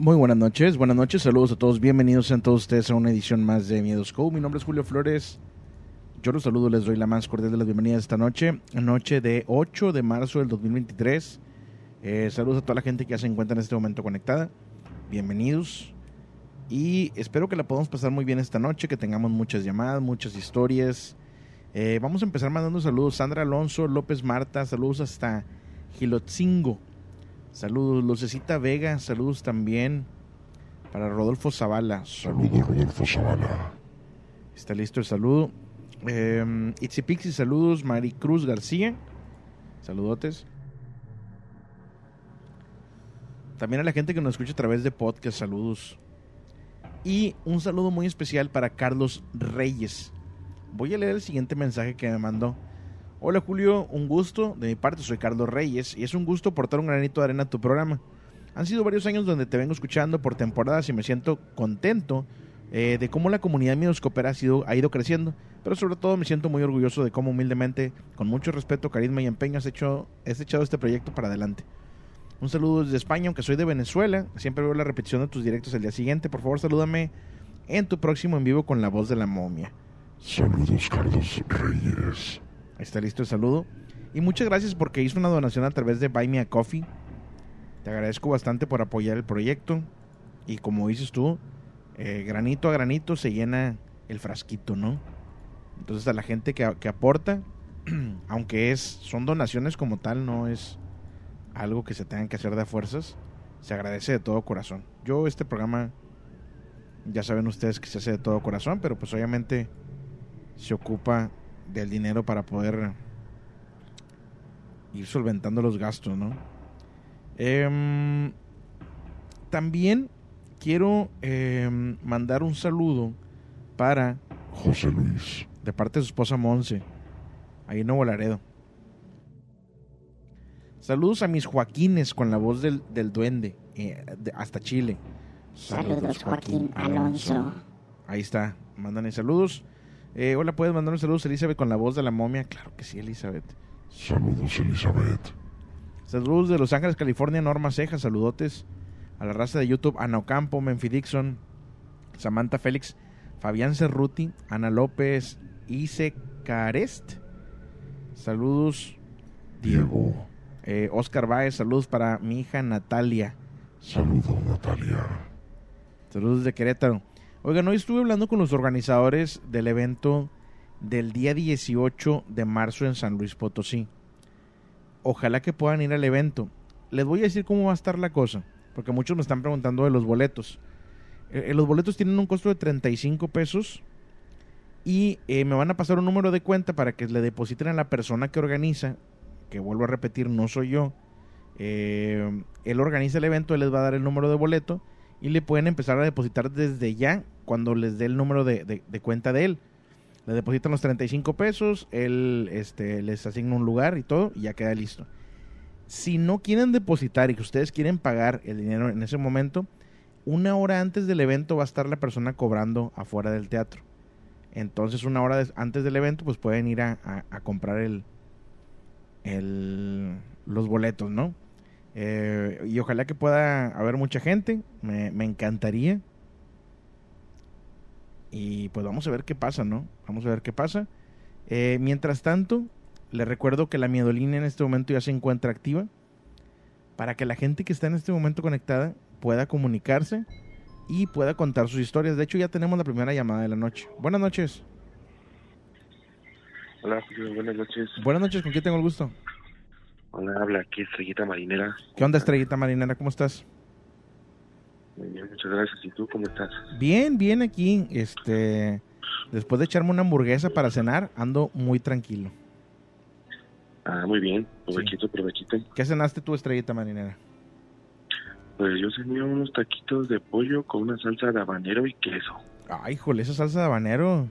Muy buenas noches, buenas noches, saludos a todos, bienvenidos a todos ustedes a una edición más de Miedos Co. Mi nombre es Julio Flores, yo los saludo, les doy la más cordial de las bienvenidas esta noche, noche de 8 de marzo del 2023. Eh, saludos a toda la gente que ya se encuentra en este momento conectada, bienvenidos y espero que la podamos pasar muy bien esta noche, que tengamos muchas llamadas, muchas historias. Eh, vamos a empezar mandando saludos, Sandra Alonso, López Marta, saludos hasta Gilotzingo. Saludos, Lucecita Vega, saludos también para Rodolfo Zavala. Saludos, Rodolfo Zavala. Está listo el saludo. Eh, Itzy Pixie, saludos. Maricruz García, saludotes. También a la gente que nos escucha a través de podcast, saludos. Y un saludo muy especial para Carlos Reyes. Voy a leer el siguiente mensaje que me mandó. Hola Julio, un gusto. De mi parte soy Carlos Reyes y es un gusto portar un granito de arena a tu programa. Han sido varios años donde te vengo escuchando por temporadas y me siento contento eh, de cómo la comunidad Midoscopera ha, sido, ha ido creciendo, pero sobre todo me siento muy orgulloso de cómo humildemente, con mucho respeto, carisma y empeño has, hecho, has echado este proyecto para adelante. Un saludo desde España, aunque soy de Venezuela. Siempre veo la repetición de tus directos el día siguiente. Por favor, salúdame en tu próximo en vivo con la voz de la momia. Saludos, Carlos Reyes. Está listo el saludo. Y muchas gracias porque hizo una donación a través de Buy Me a Coffee. Te agradezco bastante por apoyar el proyecto. Y como dices tú, eh, granito a granito se llena el frasquito, ¿no? Entonces a la gente que, que aporta, aunque es son donaciones como tal, no es algo que se tengan que hacer de fuerzas, se agradece de todo corazón. Yo este programa, ya saben ustedes que se hace de todo corazón, pero pues obviamente se ocupa del dinero para poder ir solventando los gastos, ¿no? Em, también quiero em, mandar un saludo para José Luis. de parte de su esposa Monse, ahí en Nuevo Laredo. Saludos a mis Joaquines con la voz del, del duende, eh, de- hasta Chile. Saludos, Joaquín Alonso. Ahí está, mandan saludos. Eh, hola, ¿puedes mandar un saludo a Elizabeth con la voz de la momia? Claro que sí, Elizabeth. Saludos, Elizabeth. Saludos de Los Ángeles, California, Norma Ceja, saludotes. A la raza de YouTube, Ana Ocampo, Menfi Dixon, Samantha Félix, Fabián Cerruti, Ana López, Ise Carest. Saludos, Diego. eh, Oscar Baez, saludos para mi hija Natalia. Saludos, Natalia. Saludos de Querétaro. Oigan, hoy estuve hablando con los organizadores del evento del día 18 de marzo en San Luis Potosí. Ojalá que puedan ir al evento. Les voy a decir cómo va a estar la cosa, porque muchos me están preguntando de los boletos. Eh, eh, los boletos tienen un costo de 35 pesos y eh, me van a pasar un número de cuenta para que le depositen a la persona que organiza, que vuelvo a repetir, no soy yo. Eh, él organiza el evento, él les va a dar el número de boleto y le pueden empezar a depositar desde ya cuando les dé el número de, de- cuenta de él. Le depositan los 35 pesos, él este, les asigna un lugar y todo y ya queda listo. Si no quieren depositar y que ustedes quieren pagar el dinero en ese momento, una hora antes del evento va a estar la persona cobrando afuera del teatro. Entonces, una hora antes del evento, pues pueden ir a, a- a comprar el, el- los boletos, ¿no? Eh, y ojalá que pueda haber mucha gente. Me, me encantaría. Y pues vamos a ver qué pasa, ¿no? Vamos a ver qué pasa. Eh, mientras tanto, les recuerdo que la miedolínea en este momento ya se encuentra activa. Para que la gente que está en este momento conectada pueda comunicarse y pueda contar sus historias. De hecho, ya tenemos la primera llamada de la noche. Buenas noches. Hola, buenas noches. Buenas noches, ¿con quién tengo el gusto? Hola, habla aquí Estrellita Marinera. ¿Qué onda, estrellita marinera? ¿Cómo estás? Muy bien, muchas gracias. ¿Y tú cómo estás? Bien, bien aquí. Este, después de echarme una hamburguesa para cenar, ando muy tranquilo. Ah, muy bien. Provechito, provechito. ¿Qué cenaste tú, estrellita marinera? Pues yo cené unos taquitos de pollo con una salsa de habanero y queso. Ay, jole, esa salsa de habanero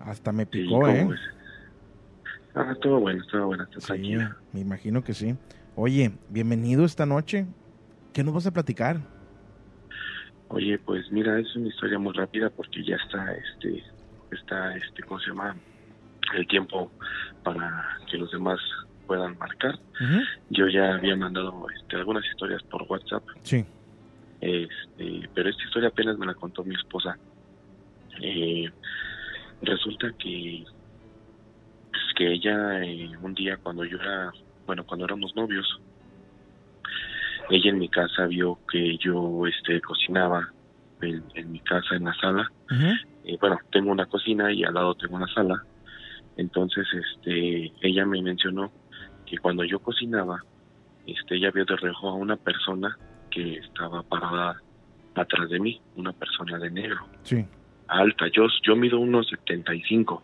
hasta me picó, ¿cómo ¿eh? Ah, estuvo bueno, estuvo bueno, está Sí, tranquila. me imagino que sí. Oye, bienvenido esta noche. ¿Qué nos vas a platicar? Oye, pues mira, es una historia muy rápida porque ya está, este, está, este, ¿cómo se llama? El tiempo para que los demás puedan marcar. Yo ya había mandado este, algunas historias por WhatsApp Sí. Este, pero esta historia apenas me la contó mi esposa. Eh, resulta que que ella eh, un día cuando yo era, bueno, cuando éramos novios, ella en mi casa vio que yo este cocinaba en, en mi casa en la sala. Eh, bueno, tengo una cocina y al lado tengo una sala. Entonces, este, ella me mencionó que cuando yo cocinaba, este, ella vio de reojo a una persona que estaba parada atrás de mí, una persona de negro, Sí. alta. Yo, yo mido unos 75.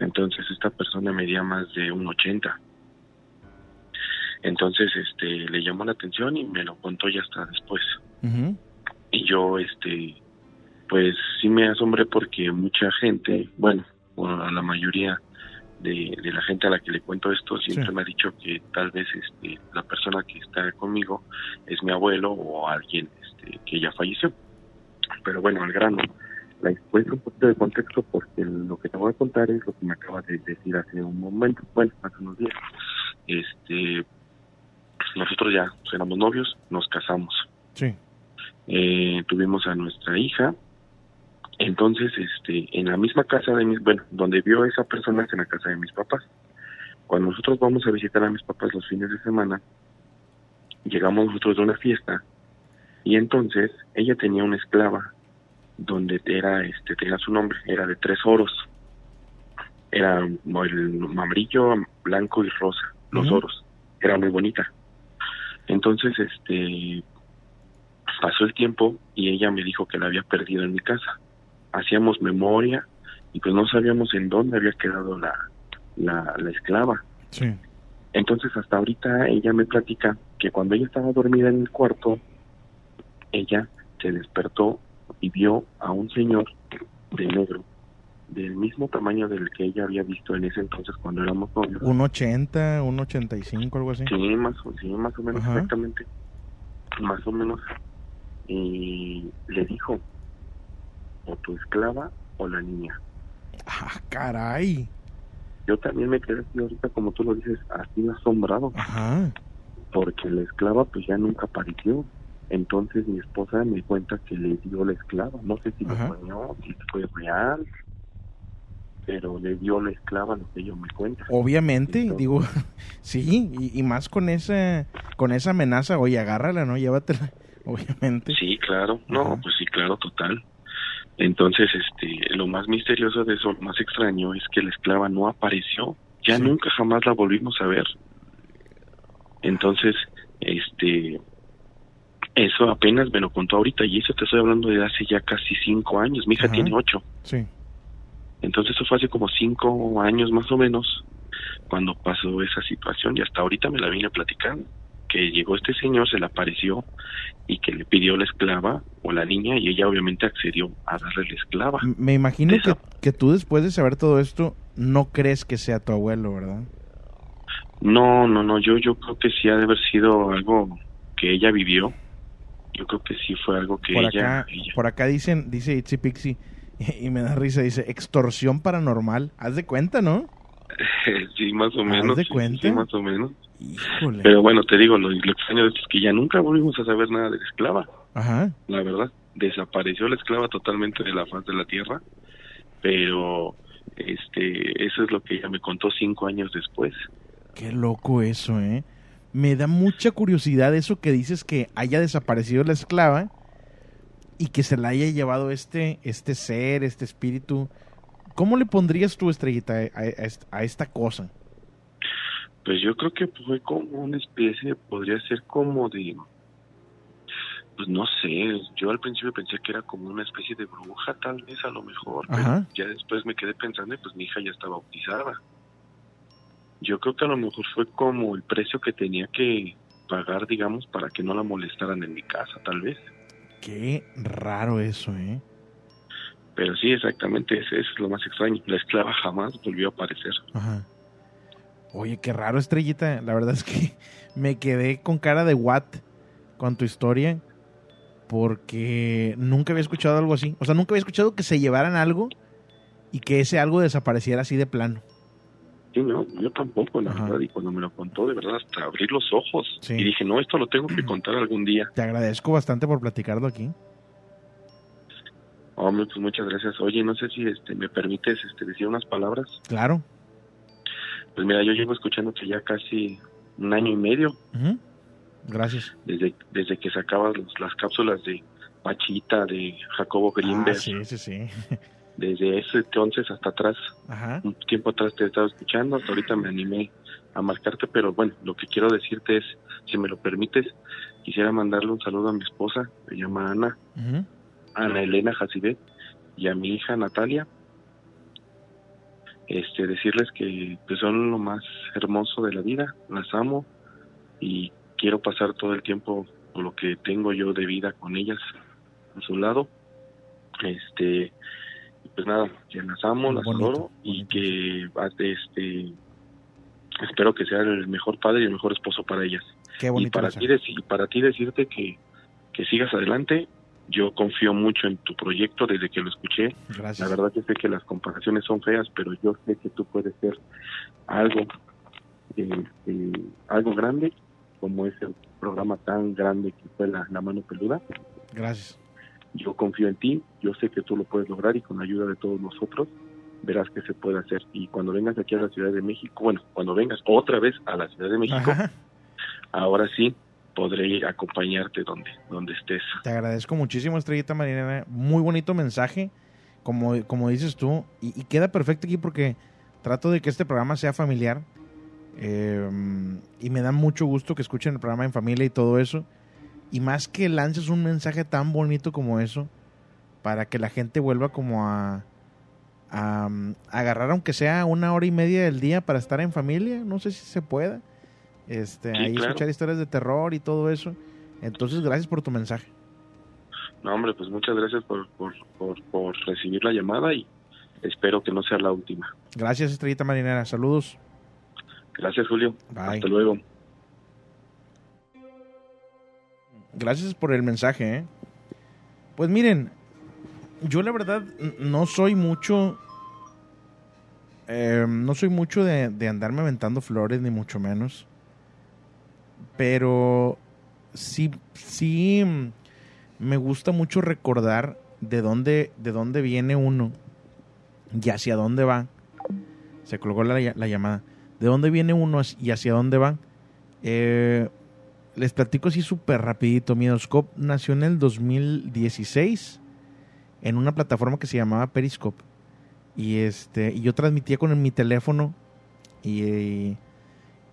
Entonces esta persona medía más de un 80. Entonces este le llamó la atención y me lo contó ya hasta después. Y yo este pues sí me asombré porque mucha gente, bueno, a la mayoría de, de la gente a la que le cuento esto siempre Sí. me ha dicho que tal vez este la persona que está conmigo es mi abuelo o alguien este, que ya falleció. Pero bueno, al grano. La encuentro un poquito de contexto porque lo que te voy a contar es lo que me acaba de decir hace un momento, bueno, hace unos días. Este, nosotros ya éramos novios, nos casamos Sí. eh, tuvimos a nuestra hija. Entonces, este, en la misma casa de mis, bueno, donde vio a esa persona es en la casa de mis papás. Cuando nosotros vamos a visitar a mis papás los fines de semana, llegamos nosotros de una fiesta y entonces ella tenía una esclava donde era, este, tenía su nombre, era de tres oros. Era el amarillo, blanco y rosa, los oros. Era muy bonita. Entonces, este, pasó el tiempo y ella me dijo que la había perdido en mi casa. Hacíamos memoria y pues no sabíamos en dónde había quedado la, la, la esclava. Sí. Entonces hasta ahorita ella me platica que cuando ella estaba dormida en el cuarto, ella se despertó y vio a un señor de negro, del mismo tamaño del que ella había visto en ese entonces cuando éramos novios. Un 80, un 85, algo así. Sí, más, o- sí, más o menos Ajá. exactamente. Más o menos. Y le dijo, o tu esclava o la niña. Ah, caray. Yo también me quedé así ahorita, como tú lo dices, así asombrado, Ajá. porque la esclava pues ya nunca apareció. Entonces mi esposa me cuenta que le dio la esclava. No sé si Ajá. lo soñó, si fue real, pero le dio la esclava lo que ella me cuenta. Obviamente, Entonces- digo, sí, y, y más con esa, con esa amenaza, oye, agárrala, ¿no? Llévatela, obviamente. Sí, claro, no, Ajá. pues sí, claro, total. Entonces, este, lo más misterioso de eso, lo más extraño, es que la esclava no apareció. Ya Sí. nunca jamás la volvimos a ver. Entonces, este, eso apenas me lo contó ahorita y eso te estoy hablando de hace ya casi cinco años. Mi hija Ajá. tiene ocho. Sí. Entonces eso fue hace como cinco años más o menos cuando pasó esa situación y hasta ahorita me la vine platicando que llegó este señor, se le apareció y que le pidió la esclava o la niña y ella obviamente accedió a darle la esclava. Me imagino que, que tú después de saber todo esto, no crees que sea tu abuelo, ¿verdad? No, no, no, yo yo creo que sí ha de haber sido algo que ella vivió yo creo que sí fue algo que por ella, acá, ella- por acá dicen, dice Itzy Pixie, y me da risa, dice, extorsión paranormal. Haz de cuenta, ¿no? sí, más o ¿Haz menos. de sí, sí, cuenta? sí, más o menos. Híjole. Pero bueno, te digo, lo, lo extraño de esto es que ya nunca volvimos a saber nada de la esclava, Ajá. la verdad. Desapareció la esclava totalmente de la faz de la tierra, pero este eso es lo que ella me contó cinco años después. Qué loco eso, ¿eh? Me da mucha curiosidad eso que dices que haya desaparecido la esclava y que se la haya llevado este, este ser, este espíritu. ¿Cómo le pondrías tu estrellita a, a est- a esta cosa? Pues yo creo que fue como una especie, podría ser como de, pues no sé, yo al principio pensé que era como una especie de bruja tal vez a lo mejor, pero ya después me quedé pensando y pues mi hija ya está bautizada. Yo creo que a lo mejor fue como el precio que tenía que pagar, digamos, para que no la molestaran en mi casa, tal vez. Qué raro eso, ¿eh? Pero sí, exactamente, eso es lo más extraño. La esclava jamás volvió a aparecer. Ajá. Oye, qué raro, estrellita. La verdad es que me quedé con cara de what con tu historia. Porque nunca había escuchado algo así. O sea, nunca había escuchado que se llevaran algo y que ese algo desapareciera así de plano. Sí, no, yo tampoco, la Ajá. verdad. Y cuando me lo contó, de verdad, hasta abrir los ojos. Sí. Y dije, no, esto lo tengo que contar algún día. Te agradezco bastante por platicarlo aquí. Hombre, pues muchas gracias. Oye, no sé si este me permites este decir unas palabras. Claro. Pues mira, yo llevo escuchándote ya casi un año y medio. Gracias. desde desde que sacabas los- las cápsulas de Pachita, de Jacobo Ah, Greenberg. sí, sí, sí. Desde ese entonces hasta atrás, Ajá. un tiempo atrás te he estado escuchando, hasta ahorita me animé a marcarte, pero bueno, lo que quiero decirte es, si me lo permites, quisiera mandarle un saludo a mi esposa, se llama Ana, Ujú. Ana Elena Jacibet, y a mi hija Natalia, este decirles que pues, son lo más hermoso de la vida, las amo y quiero pasar todo el tiempo lo que tengo yo de vida con ellas a su lado. Este pues nada, que las amo, las Bonito, adoro y bonito. que ah, este espero que sea el mejor padre y el mejor esposo para ellas. Qué Y bonito. para mensaje. ti, deci- para ti decirte que, que sigas adelante, yo confío mucho en tu proyecto desde que lo escuché. Gracias. La verdad que sé que las comparaciones son feas, pero yo sé que tú puedes ser algo, eh, eh, algo grande, como ese programa tan grande que fue la, la mano peluda. Gracias. Yo confío en ti, yo sé que tú lo puedes lograr y con la ayuda de todos nosotros verás que se puede hacer. Y cuando vengas aquí a la Ciudad de México, bueno, cuando vengas otra vez a la Ciudad de México, Ajá. ahora sí podré acompañarte donde, donde estés. Te agradezco muchísimo, Estrellita Marinera. Muy bonito mensaje, como, como dices tú. Y, y queda perfecto aquí porque trato de que este programa sea familiar. Eh, y me da mucho gusto que escuchen el programa en familia y todo eso. Y más que lances un mensaje tan bonito como eso, para que la gente vuelva como a, a, um, agarrar, aunque sea una hora y media del día para estar en familia. No sé si se pueda. Este, Sí, ahí claro. escuchar historias de terror y todo eso. Entonces, gracias por tu mensaje. No, hombre, pues muchas gracias por, por, por, por recibir la llamada y espero que no sea la última. Gracias, Estrellita Marinera. Saludos. Gracias, Julio. Bye. Hasta luego. Gracias por el mensaje. ¿eh? Pues miren, yo la verdad no soy mucho. eh, no soy mucho de, de andarme aventando flores, ni mucho menos. Pero sí, sí me gusta mucho recordar de dónde, de dónde viene uno y hacia dónde va. Se colgó la, la llamada. ¿De dónde viene uno y hacia dónde va? Eh, les platico así súper rapidito. Midoscope nació en el 2016 en una plataforma que se llamaba Periscope. Y este y yo transmitía con mi teléfono y,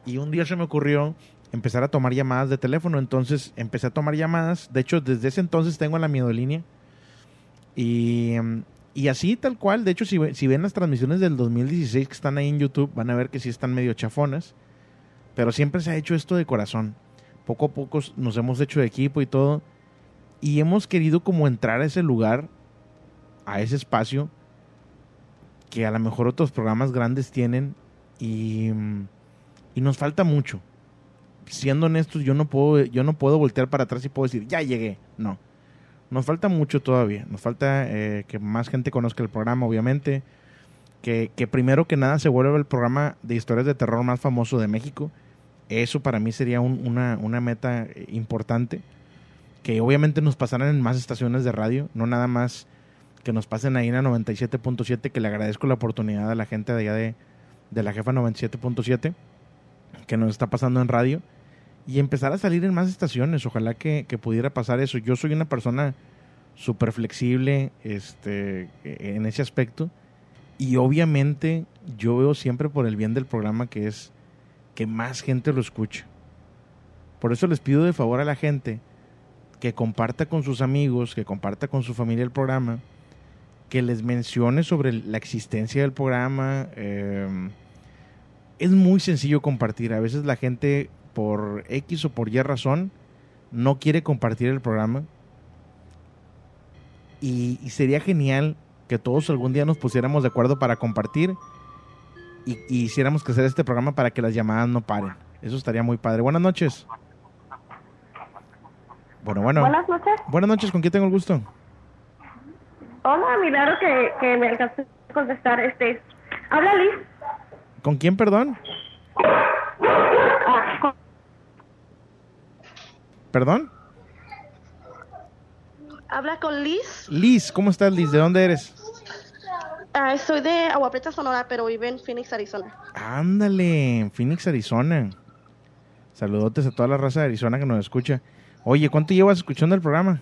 y un día se me ocurrió empezar a tomar llamadas de teléfono. Entonces empecé a tomar llamadas. De hecho, desde ese entonces tengo la miedolínea. Y, y así tal cual. De hecho, si, si ven las transmisiones del 2016 que están ahí en YouTube, van a ver que sí están medio chafonas. Pero siempre se ha hecho esto de corazón. Poco a poco nos hemos hecho de equipo y todo. Y hemos querido como entrar a ese lugar, a ese espacio, que a lo mejor otros programas grandes tienen. Y, y nos falta mucho. siendo honestos, yo no puedo, yo no puedo voltear para atrás y puedo decir, ya llegué. No. Nos falta mucho todavía. Nos falta eh, que más gente conozca el programa, obviamente. Que, que primero que nada se vuelva el programa de historias de terror más famoso de México. Eso para mí sería un- una, una meta importante. Que obviamente nos pasaran en más estaciones de radio, no nada más que nos pasen ahí en la 97.7, que le agradezco la oportunidad a la gente de allá de, de la jefa 97.7, que nos está pasando en radio, y empezar a salir en más estaciones. Ojalá que, que pudiera pasar eso. Yo soy una persona súper flexible este, en ese aspecto, y obviamente yo veo siempre por el bien del programa que es que más gente lo escuche. Por eso les pido de favor a la gente que comparta con sus amigos, que comparta con su familia el programa, que les mencione sobre la existencia del programa. eh, es muy sencillo compartir. A veces la gente, por X o por Y razón, no quiere compartir el programa. Y sería genial que todos algún día nos pusiéramos de acuerdo para compartir y, y hiciéramos crecer este programa para que las llamadas no paren. Eso estaría muy padre. Buenas noches. Bueno, bueno. Buenas noches. Buenas noches, ¿con quién tengo el gusto? Hola, milagro que, que me alcanzó a contestar. Este, habla Liz. ¿Con quién, perdón? Ah, con- ¿Perdón? Habla con Liz. Liz, ¿cómo estás, Liz? ¿De dónde eres? Ah, soy de Agua Prieta, Sonora, pero vivo en Phoenix, Arizona. Ándale, en Phoenix, Arizona. Saludotes a toda la raza de Arizona que nos escucha. Oye, ¿cuánto llevas escuchando el programa?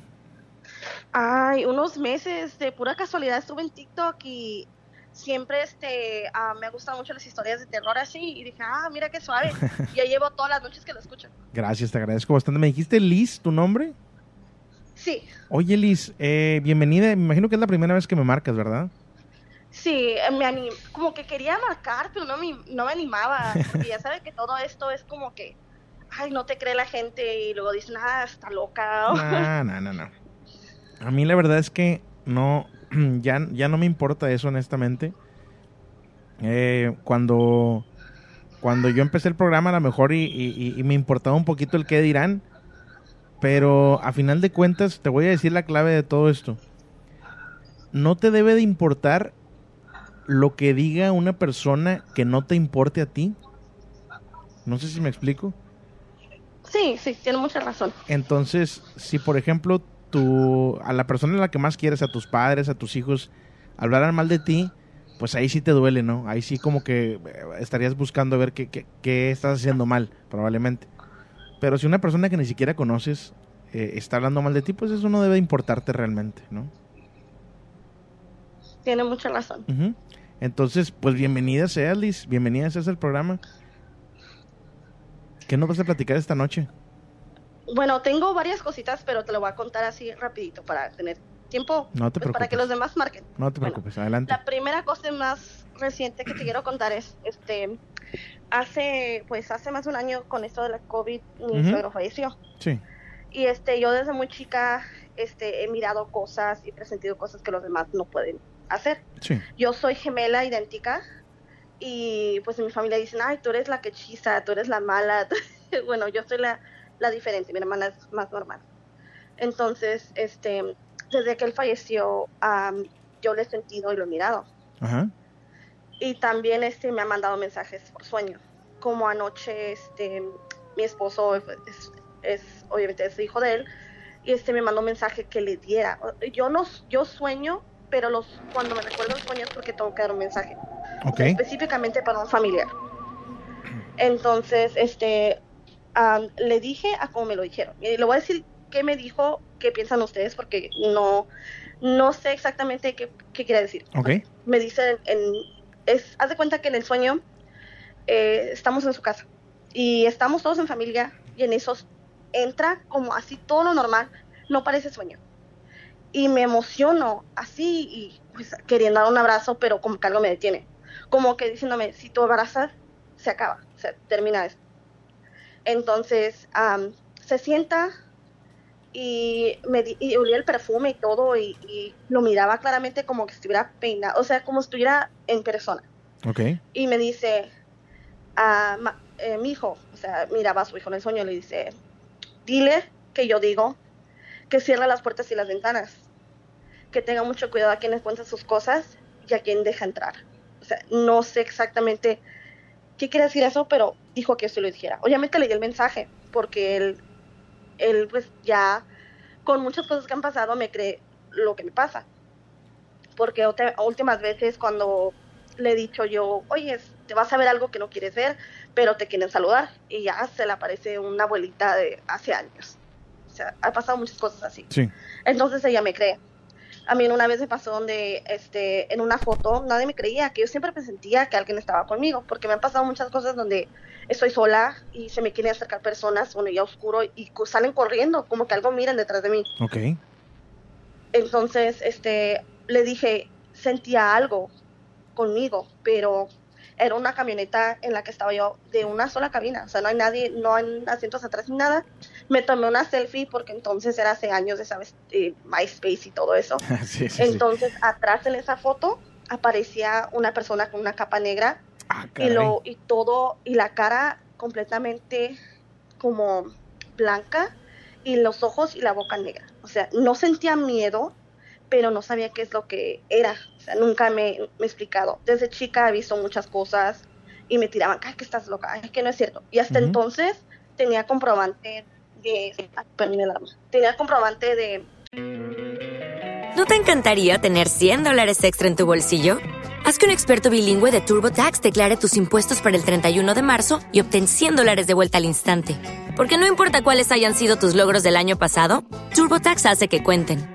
Ay, unos meses de pura casualidad estuve en TikTok y siempre este ah, me gustan mucho las historias de terror así y dije, ah, mira qué suave. y ya llevo todas las noches que lo escucho. Gracias, te agradezco bastante. ¿Me dijiste Liz tu nombre? Sí, Oye, Liz, eh, bienvenida. Me imagino que es la primera vez que me marcas, ¿verdad? Sí, eh, me anim como que quería marcar, pero no me, no me animaba. Porque ya sabes que todo esto es como que, ay, no te cree la gente y luego dicen, ah, está loca. No, no, no, no. A mí la verdad es que no, ya, ya no me importa eso, honestamente. Eh, cuando, cuando yo empecé el programa, a lo mejor y- y me importaba un poquito el qué dirán. Pero a final de cuentas, te voy a decir la clave de todo esto. No te debe de importar lo que diga una persona que no te importe a ti. No sé si me explico. Sí, sí, tiene mucha razón. Entonces, si por ejemplo tú, a la persona a la que más quieres, a tus padres, a tus hijos, hablaran mal de ti, pues ahí sí te duele, ¿no? Ahí sí como que eh, estarías buscando ver qué, qué- qué estás haciendo mal, probablemente. Pero si una persona que ni siquiera conoces eh, está hablando mal de ti, pues eso no debe importarte realmente, ¿no? Tiene mucha razón. Entonces, pues bienvenida seas, Liz, bienvenida seas al programa. ¿Qué nos vas a platicar esta noche? Bueno, tengo varias cositas, pero te lo voy a contar así rapidito para tener tiempo No te pues, para que los demás marquen. No te Bueno, preocupes, adelante. La primera cosa más reciente que te quiero contar es, este, hace, pues hace más de un año con esto de la COVID, mi Ujú. suegro falleció. Sí, Y este, yo desde muy chica, este, he mirado cosas y presentido cosas que los demás no pueden hacer. sí. Yo soy gemela idéntica y pues mi familia dicen, ay, tú eres la que hechiza, tú eres la mala. bueno, yo soy la, la diferente, mi hermana es más normal. Entonces, este, desde que él falleció, am, yo lo he sentido y lo he mirado. Ajá. Y también este, me ha mandado mensajes por sueño. Como anoche, este, mi esposo es, es- obviamente es hijo de él, y este me mandó un mensaje que le diera. Yo no, yo sueño, pero los, cuando me recuerdo el sueño es porque tengo que dar un mensaje específicamente para un familiar. Entonces, este, am, le dije a como me lo dijeron. Y le voy a decir qué me dijo, qué piensan ustedes, porque no, no sé exactamente qué, qué quiere decir. Me dice, en, es, haz de cuenta que en el sueño eh, estamos en su casa y estamos todos en familia y en esos entra como así todo lo normal, no parece sueño. Y me emociono así y pues queriendo dar un abrazo, pero como que algo me detiene. Como que diciéndome, si tú abrazas, se acaba, se termina esto. Entonces am, se sienta y, me di- y olía el perfume y todo y, y lo miraba claramente como que estuviera peinado, o sea, como si estuviera en persona y me dice, ah, ma- eh, mi hijo, o sea, miraba a su hijo en el sueño y le dice, dile que yo digo que cierra las puertas y las ventanas, que tenga mucho cuidado a quien le cuenta sus cosas y a quien deja entrar. O sea, no sé exactamente qué quiere decir eso, pero dijo que yo se lo dijera. Obviamente leí el mensaje, porque él, él pues ya con muchas cosas que han pasado me cree lo que me pasa. Porque otra- últimas veces cuando le he dicho yo, oye, te vas a ver algo que no quieres ver, pero te quieren saludar. Y ya se le aparece una abuelita de hace años. O sea, ha pasado muchas cosas así. Sí. Entonces ella me cree. A mí una vez me pasó donde este, en una foto nadie me creía, que yo siempre presentía que alguien estaba conmigo, porque me han pasado muchas cosas donde estoy sola y se me quieren acercar personas, bueno, ya oscuro, y salen corriendo, como que algo miran detrás de mí. Ok. Entonces, este, le dije, sentía algo conmigo, pero era una camioneta en la que estaba yo de una sola cabina, o sea, no hay nadie, no hay asientos atrás ni nada. Me tomé una selfie porque entonces era hace años de, sabes, eh, MySpace y todo eso. sí, sí, sí. Entonces, atrás en esa foto aparecía una persona con una capa negra Ah, y lo y todo y la cara completamente como blanca y los ojos y la boca negra. O sea, no sentía miedo, pero no sabía qué es lo que era. O sea, nunca me, me he explicado. Desde chica he visto muchas cosas y me tiraban, ay, que estás loca, ay, que no es cierto. Y hasta entonces tenía comprobante de... ay, el. Tenía comprobante de ¿No te encantaría tener 100 dólares extra en tu bolsillo? Haz que un experto bilingüe de TurboTax declare tus impuestos para el 31 de marzo y obtén 100 dólares de vuelta al instante. Porque no importa cuáles hayan sido tus logros del año pasado, TurboTax hace que cuenten.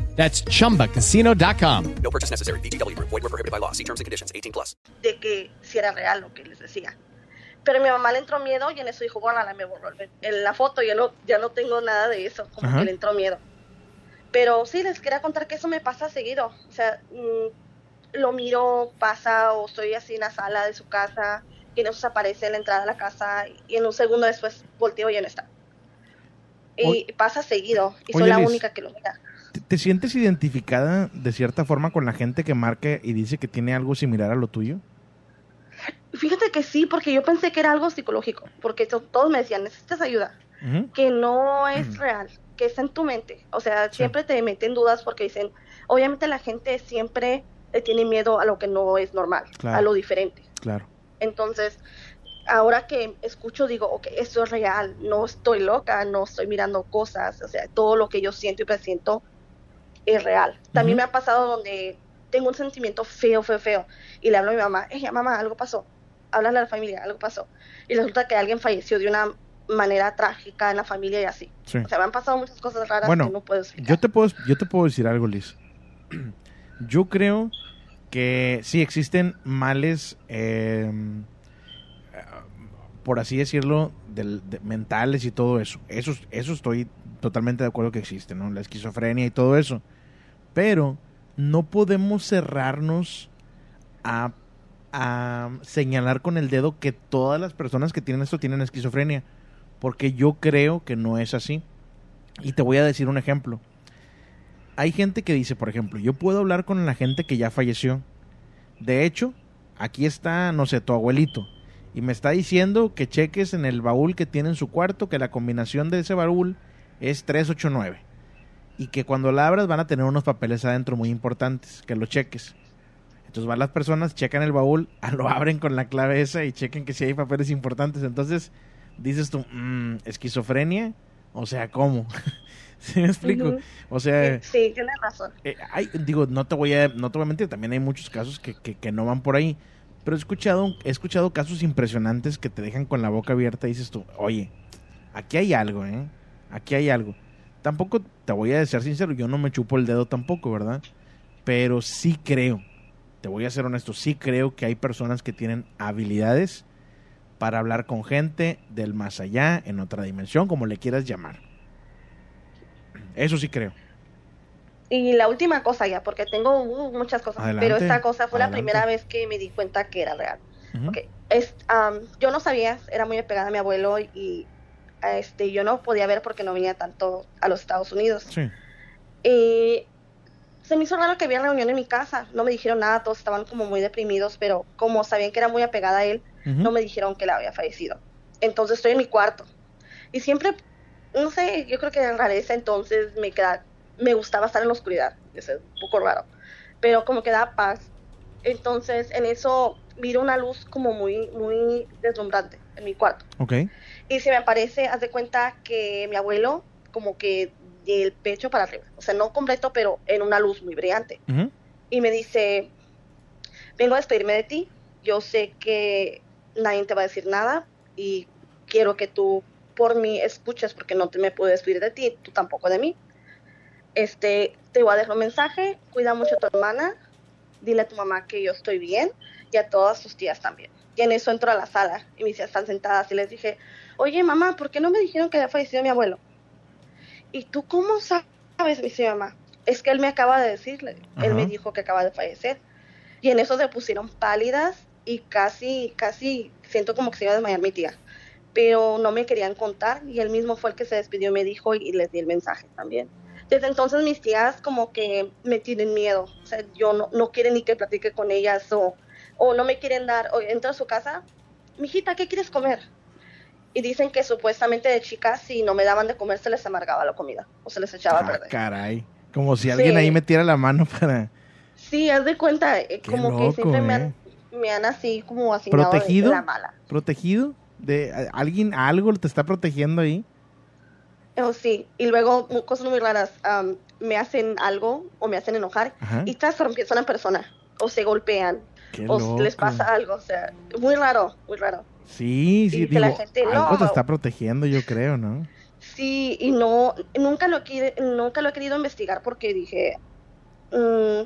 That's chumbacasino.com. No purchase necessary. VGW Group. Void were prohibited by law. See terms and conditions. 18 plus. de que si era real lo que les decía. Pero mi mamá le entró miedo y en eso dijo, bueno, me borró el- en la foto, ya no, ya no tengo nada de eso, como Ajá. que le entró miedo. Pero sí, les quería contar que eso me pasa seguido. O sea, mm, lo miro, pasa, o estoy así en la sala de su casa, y en eso se aparece en la entrada de la casa, y en un segundo después volteo y ya no está. Y Oye- pasa seguido, y soy Oye, la Liz. única que lo mira. ¿Te, te sientes identificada de cierta forma con la gente que marca y dice que tiene algo similar a lo tuyo? Fíjate que sí, porque yo pensé que era algo psicológico, porque to- todos me decían, necesitas ayuda. Que no es real, que está en tu mente. O sea, siempre te meten dudas porque dicen, obviamente la gente siempre le tiene miedo a lo que no es normal, Claro. a lo diferente. Claro. Entonces, ahora que escucho, digo, ok, esto es real, no estoy loca, no estoy mirando cosas, o sea, todo lo que yo siento y presiento es real. También me ha pasado donde tengo un sentimiento feo, feo, feo, y le hablo a mi mamá, hey, mamá, algo pasó, háblale a la familia, algo pasó. Y resulta que alguien falleció de una manera trágica en la familia y así. Sí. O sea, me han pasado muchas cosas raras Bueno, que no puedo explicar. Yo te puedo, yo te puedo decir algo, Liz. Yo creo que sí existen males, eh, por así decirlo, del- de- mentales y todo eso. eso. Eso estoy totalmente de acuerdo que existe, ¿no? La esquizofrenia y todo eso. Pero no podemos cerrarnos a, a señalar con el dedo que todas las personas que tienen esto tienen esquizofrenia. Porque yo creo que no es así. Y te voy a decir un ejemplo. Hay gente que dice, por ejemplo, yo puedo hablar con la gente que ya falleció. De hecho, aquí está, no sé, tu abuelito. Y me está diciendo que cheques en el baúl que tiene en su cuarto, que la combinación de ese baúl es 389. Y que cuando la abras van a tener unos papeles adentro muy importantes, que lo cheques. Entonces van las personas, checan el baúl, lo abren con la clave esa y chequen que si hay papeles importantes. Entonces dices tú, "Mm, esquizofrenia, o sea, ¿cómo? ¿Sí me explico? O sea, Sí, tienes razón. eh, hay- digo, no te voy a, no te voy a mentir, también hay muchos casos que, que, que no van por ahí. Pero he escuchado, he escuchado casos impresionantes que te dejan con la boca abierta y dices tú, oye, aquí hay algo, ¿eh? Aquí hay algo. tampoco te voy a ser sincero, yo no me chupo el dedo tampoco, ¿verdad? Pero sí creo, te voy a ser honesto, sí creo que hay personas que tienen habilidades para hablar con gente del más allá, en otra dimensión, como le quieras llamar. Eso sí creo. Y la última cosa ya, porque tengo uh, muchas cosas, Adelante, pero esta cosa fue adelante. la primera vez que me di cuenta que era real. Ok, es, yo no sabía, era muy apegada a mi abuelo y este, yo no podía ver porque no venía tanto a los Estados Unidos. Sí. Y se me hizo raro que había reunión en mi casa, no me dijeron nada, todos estaban como muy deprimidos, pero como sabían que era muy apegada a él, no me dijeron que él había fallecido. Entonces estoy en mi cuarto y siempre, no sé, yo creo que en rareza entonces me queda, me gustaba estar en la oscuridad, es un poco raro, pero como que da paz. Entonces en eso miro una luz como muy, muy deslumbrante en mi cuarto. Ok. Y se me aparece, haz de cuenta que mi abuelo, como que del pecho para arriba, o sea, no completo, pero en una luz muy brillante. Ujú. Y me dice, vengo a despedirme de ti, yo sé que nadie te va a decir nada y quiero que tú por mí escuches porque no te me puedo despedir de ti, tú tampoco de mí. Este, te voy a dejar un mensaje, cuida mucho a tu hermana, dile a tu mamá que yo estoy bien y a todas tus tías también. Y en eso entro a la sala y mis tías están sentadas y les dije, oye mamá, ¿por qué no me dijeron que había fallecido mi abuelo? ¿Y tú cómo sabes? Me dice mi mamá. Es que él me acaba de decirle, él me dijo que acaba de fallecer. Y en eso se pusieron pálidas y casi, casi siento como que se iba a desmayar mi tía. Pero no me querían contar y él mismo fue el que se despidió y me dijo y les di el mensaje también. Desde entonces mis tías como que me tienen miedo, o sea, yo no, no quieren ni que platique con ellas o, o no me quieren dar, o entro a su casa, mijita, ¿qué quieres comer? Y dicen que supuestamente de chicas si no me daban de comer se les amargaba la comida o se les echaba a Ah, perder. caray. Como si alguien Sí. ahí metiera la mano para... Sí, haz de cuenta, eh, como loco, que siempre me, eh. han, me han así como asignado ¿Protegido? de la mala. ¿Protegido? ¿De alguien, algo te está protegiendo ahí? Oh, sí, y luego cosas muy raras, am, me hacen algo o me hacen enojar Ajá. y transforman en persona o se golpean Qué o les pasa algo, o sea, muy raro, muy raro. Sí, sí, Y la gente, algo no. te está protegiendo, yo creo, ¿no? Sí, y no, nunca lo, nunca lo he querido investigar porque dije, mm,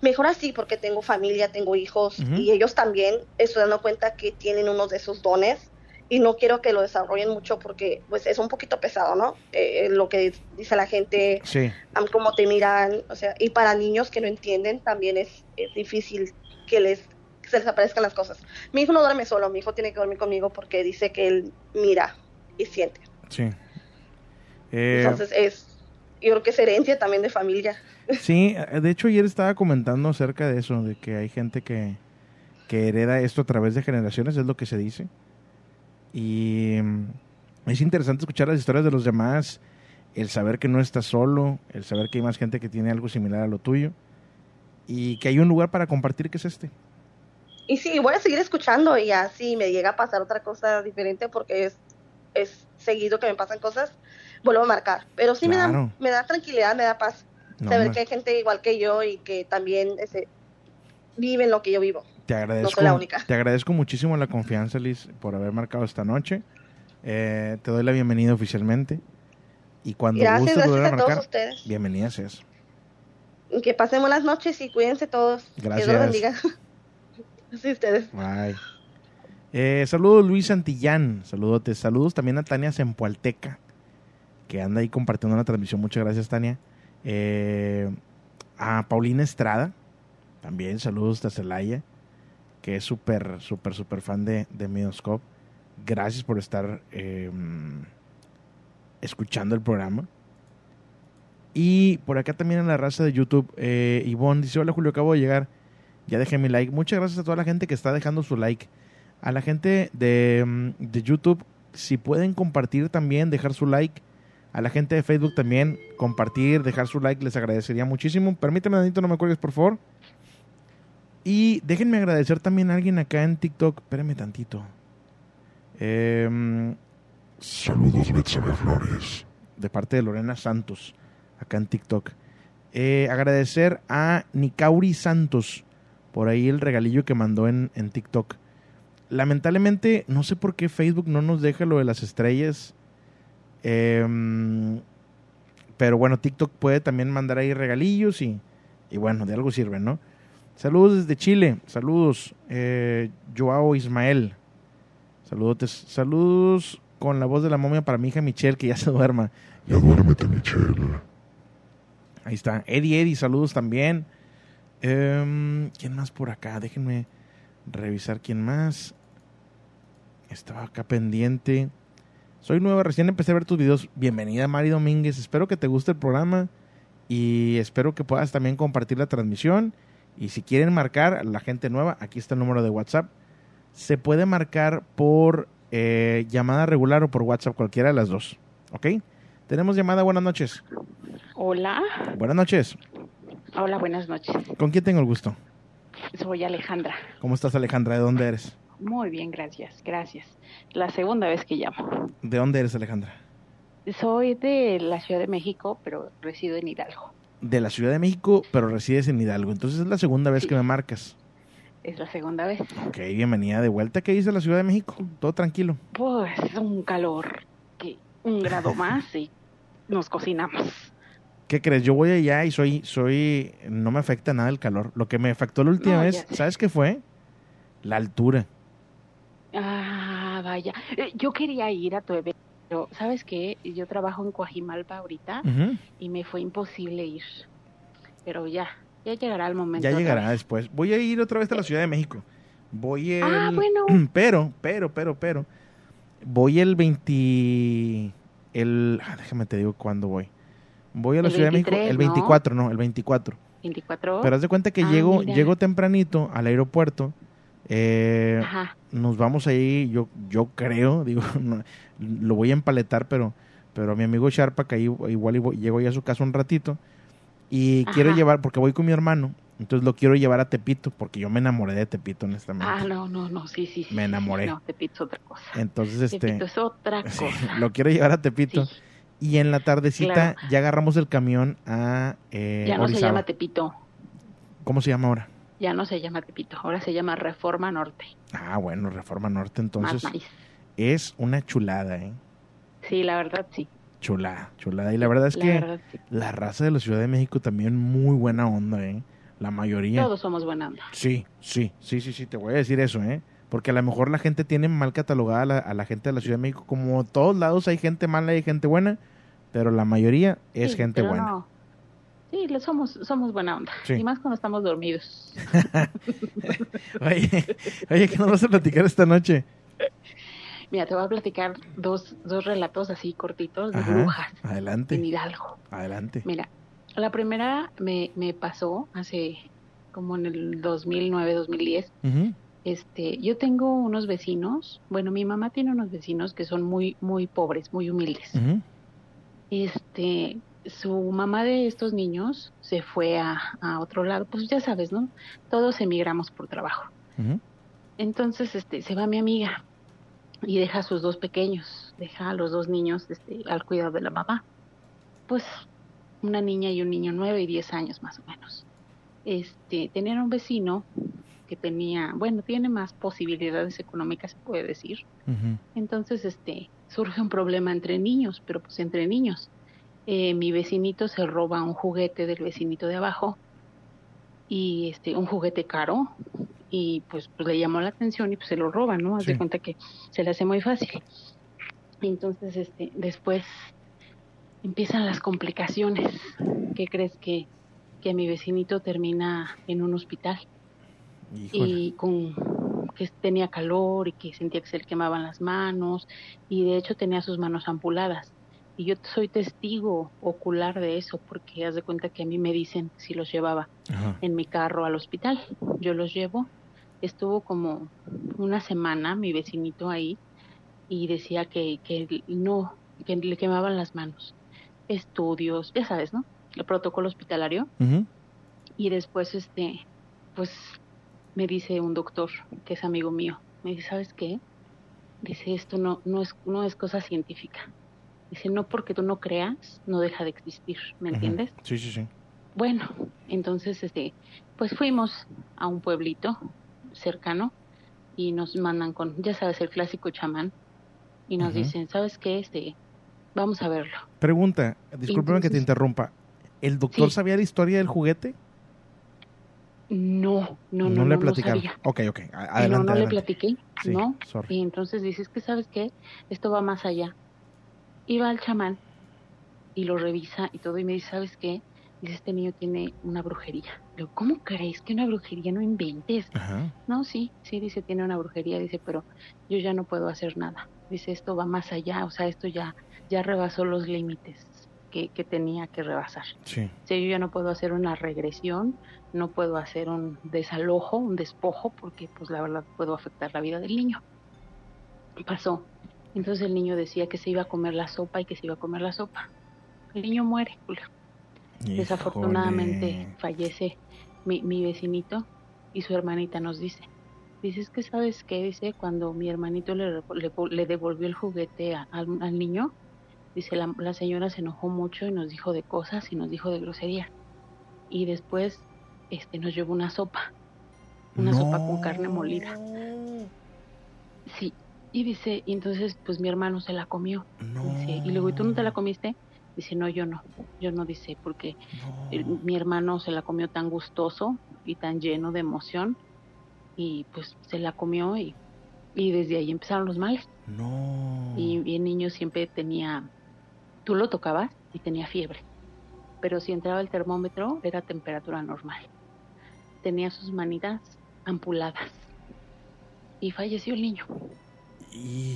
mejor así porque tengo familia, tengo hijos y ellos también estoy dando cuenta que tienen uno de esos dones y no quiero que lo desarrollen mucho porque pues es un poquito pesado, ¿no? Eh, lo que dice la gente, Sí. cómo te miran, o sea, y para niños que no entienden también es, es difícil que les que se les aparezcan las cosas. Mi hijo no duerme solo, mi hijo tiene que dormir conmigo porque dice que él mira y siente. Sí. Eh, Entonces es, yo creo que es herencia también de familia. sí, eh, de hecho ayer estaba comentando acerca de eso, de que hay gente que, que hereda esto a través de generaciones, es lo que se dice. Y mm, es interesante escuchar las historias de los demás, el saber que no estás solo, el saber que hay más gente que tiene algo similar a lo tuyo y que hay un lugar para compartir que es este. Y sí, voy a seguir escuchando y así me llega a pasar otra cosa diferente porque es, es seguido que me pasan cosas, vuelvo a marcar. Pero sí me, da, me da tranquilidad, me da paz. No, saber que hay gente igual que yo y que también ese, viven lo que yo vivo. Te agradezco, la única. te agradezco muchísimo la confianza, Liz, por haber marcado esta noche. Eh, te doy la bienvenida oficialmente. Y cuando Gracias, gustes gracias volver a a todos marcar, ustedes. bienvenida seas. Que pasen buenas noches y cuídense todos. Dios Gracias. los bendiga. sí, ustedes. Bye. Eh, saludos Luis Santillán, saludotes. Saludos también a Tania Zempoalteca, que anda ahí compartiendo la transmisión. Muchas gracias, Tania. Eh, a Paulina Estrada, también saludos a Celaya, que es súper, súper, súper fan de, de Midoscope. Gracias por estar eh, escuchando el programa. Y por acá también en la raza de YouTube, eh, Ivonne dice, hola Julio, acabo de llegar. Ya dejé mi like. Muchas gracias a toda la gente que está dejando su like. A la gente de, mm, de YouTube, si pueden compartir también, dejar su like. A la gente de Facebook también, compartir, dejar su like, les agradecería muchísimo. Permíteme, Danito, no me cuelgues, por favor. Y déjenme agradecer también a alguien acá en TikTok. Espérenme tantito. Em, Saludos, Betsabe Flores. de parte de Lorena Santos, acá en TikTok. Eh, agradecer a Nicauri Santos por ahí el regalillo que mandó en, en TikTok. Lamentablemente, no sé por qué Facebook no nos deja lo de las estrellas. Em, pero bueno, TikTok puede también mandar ahí regalillos y, y bueno, de algo sirve, ¿no? Saludos desde Chile. Saludos, eh, Joao Ismael. Saludos, saludos con la voz de la momia para mi hija Michelle, que ya se duerma. Ya duérmete, Michelle. Ahí está. Eddie, Eddie, saludos también. Em, ¿Quién más por acá? Déjenme revisar quién más. Estaba acá pendiente. Soy nueva, recién empecé a ver tus videos. Bienvenida, Mari Domínguez. Espero que te guste el programa y espero que puedas también compartir la transmisión. Y si quieren marcar a la gente nueva, aquí está el número de WhatsApp. Se puede marcar por eh, llamada regular o por WhatsApp, cualquiera de las dos. ¿Ok? Tenemos llamada, buenas noches. Hola. Buenas noches. Hola, buenas noches. ¿Con quién tengo el gusto? Soy Alejandra. ¿Cómo estás, Alejandra? ¿De dónde eres? Muy bien, gracias, gracias. La segunda vez que llamo. ¿De dónde eres, Alejandra? Soy de la Ciudad de México, pero resido en Hidalgo. De la Ciudad de México, pero resides en Hidalgo. Entonces es la segunda vez que me marcas. Es la segunda vez. Ok, bienvenida de vuelta. ¿Qué dice la Ciudad de México? Todo tranquilo. Pues un calor que un grado más y nos cocinamos. ¿Qué crees? Yo voy allá y soy, soy, no me afecta nada el calor. Lo que me afectó la última No, vez. ¿sabes qué fue? La altura. Ah, vaya. Eh, Yo quería ir a tu evento, pero ¿sabes qué? Yo trabajo en Coajimalpa ahorita y me fue imposible ir. Pero ya, ya llegará el momento. Ya llegará después. Voy a ir otra vez a la Ciudad de México. Voy el... Ah, bueno. Pero, pero, pero, pero. Voy el 20... El... ah, déjame te digo cuándo voy. Voy a la El Ciudad de 23, México el ¿no? 24, no, el 24. 24. Pero haz de cuenta que Ah, llego, mira. llego tempranito al aeropuerto. Eh, Ajá. nos vamos ahí, yo, yo creo, digo, no, lo voy a empaletar, pero, pero a mi amigo Sharpa, que ahí igual voy- llego ya a su casa un ratito, y quiero llevar, porque voy con mi hermano, entonces lo quiero llevar a Tepito, porque yo me enamoré de Tepito, honestamente. Ah, no, no, no, sí, sí. sí, Me enamoré. No, Tepito es otra cosa. Entonces, este, Tepito es otra cosa. lo quiero llevar a Tepito. Y en la tardecita Claro. ya agarramos el camión a eh, ya no se llama Tepito, ¿Cómo se llama ahora? Ya no se llama Tepito, ahora se llama Reforma Norte. Ah, bueno, Reforma Norte, entonces Más nice. es una chulada, ¿eh? Sí, la verdad sí. Chulada, chulada. Y la verdad es La que verdad, sí. la raza de la Ciudad de México también muy buena onda, ¿eh? La mayoría. Todos somos buena onda. Sí, sí, sí, sí, sí, te voy a decir eso, ¿eh? Porque a lo mejor la gente tiene mal catalogada a la, a la gente de la Ciudad de México. Como todos lados hay gente mala y gente buena, pero la mayoría es Sí, gente buena. no. Sí, lo somos, somos buena onda. Sí. Y más cuando estamos dormidos. Oye, oye, ¿qué nos vas a platicar esta noche? Mira, te voy a platicar dos, dos relatos así cortitos de Ajá, brujas en adelante, Hidalgo. adelante. Mira, la primera me, me pasó hace como en el 2009, 2010. Ujú, Este, yo tengo unos vecinos, bueno, mi mamá tiene unos vecinos que son muy, muy pobres, muy humildes. Este, su mamá de estos niños se fue a, a otro lado, pues ya sabes, ¿no? Todos emigramos por trabajo. Entonces, este, se va mi amiga y deja a sus dos pequeños, deja a los dos niños, este, al cuidado de la mamá. Pues una niña y un niño nueve y diez años más o menos. Este, tenían un vecino que tenía, bueno, tiene más posibilidades económicas, se puede decir. Entonces, este, surge un problema entre niños, pero pues entre niños. Eh, mi vecinito se roba un juguete del vecinito de abajo y este, un juguete caro y pues, pues le llamó la atención y pues se lo roba, ¿no? Haz Sí. de cuenta que se le hace muy fácil. Entonces, este, después empiezan las complicaciones. ¿Qué crees que, que mi vecinito termina en un hospital? y con que tenía calor y que sentía que se le quemaban las manos y de hecho tenía sus manos ampuladas. Y yo soy testigo ocular de eso porque haz de cuenta que a mí me dicen si los llevaba Ajá. en mi carro al hospital. Yo los llevo. Estuvo como una semana mi vecinito ahí y decía que, que no, que le quemaban las manos. Estudios, ya sabes, ¿no? El protocolo hospitalario y después este pues me dice un doctor que es amigo mío me dice sabes qué dice esto no no es no es cosa científica dice no porque tú no creas no deja de existir me entiendes Sí, sí, sí. bueno entonces este pues fuimos a un pueblito cercano y nos mandan con ya sabes el clásico chamán y nos Ujú. dicen sabes qué este vamos a verlo. Pregunta, discúlpeme que te interrumpa. ¿El doctor Sí. sabía la historia del juguete? No, no, no, no, le no platicaron. sabía. ok, ok. no, Adelante, no le adelante. platiqué, Sí, ¿no? sorry. Y entonces dices que, ¿sabes qué? Esto va más allá. Iba al chamán y lo revisa y todo y me dice, ¿sabes qué? Dice, este niño tiene una brujería. Le digo, ¿cómo crees que una brujería no inventes? Ajá. No, sí, sí, dice, tiene una brujería, dice, pero yo ya no puedo hacer nada. Dice, esto va más allá, o sea, esto ya, ya rebasó los límites que, que tenía que rebasar. Sí. Sí, yo ya no puedo hacer una regresión, no puedo hacer un desalojo, un despojo, porque pues la verdad puedo afectar la vida del niño. Pasó. Entonces el niño decía que se iba a comer la sopa y que se iba a comer la sopa. El niño muere. Desafortunadamente fallece mi, mi vecinito y su hermanita nos dice. Dice, es que sabes qué, dice, cuando mi hermanito le, le, le devolvió el juguete a- al, al niño, dice, la, la señora se enojó mucho y nos dijo de cosas y nos dijo de grosería. Y después este, nos llevó una sopa, una sopa con carne molida. Y dice, y entonces pues mi hermano se la comió. Dice, y luego, ¿y tú no te la comiste? Dice, no, yo no, yo no dice, porque el- mi hermano se la comió tan gustoso y tan lleno de emoción y pues se la comió y, y desde ahí empezaron los males. No. Y, y el niño siempre tenía, tú lo tocabas y tenía fiebre, pero si entraba el termómetro era temperatura normal. Tenía sus manitas ampuladas y falleció el niño.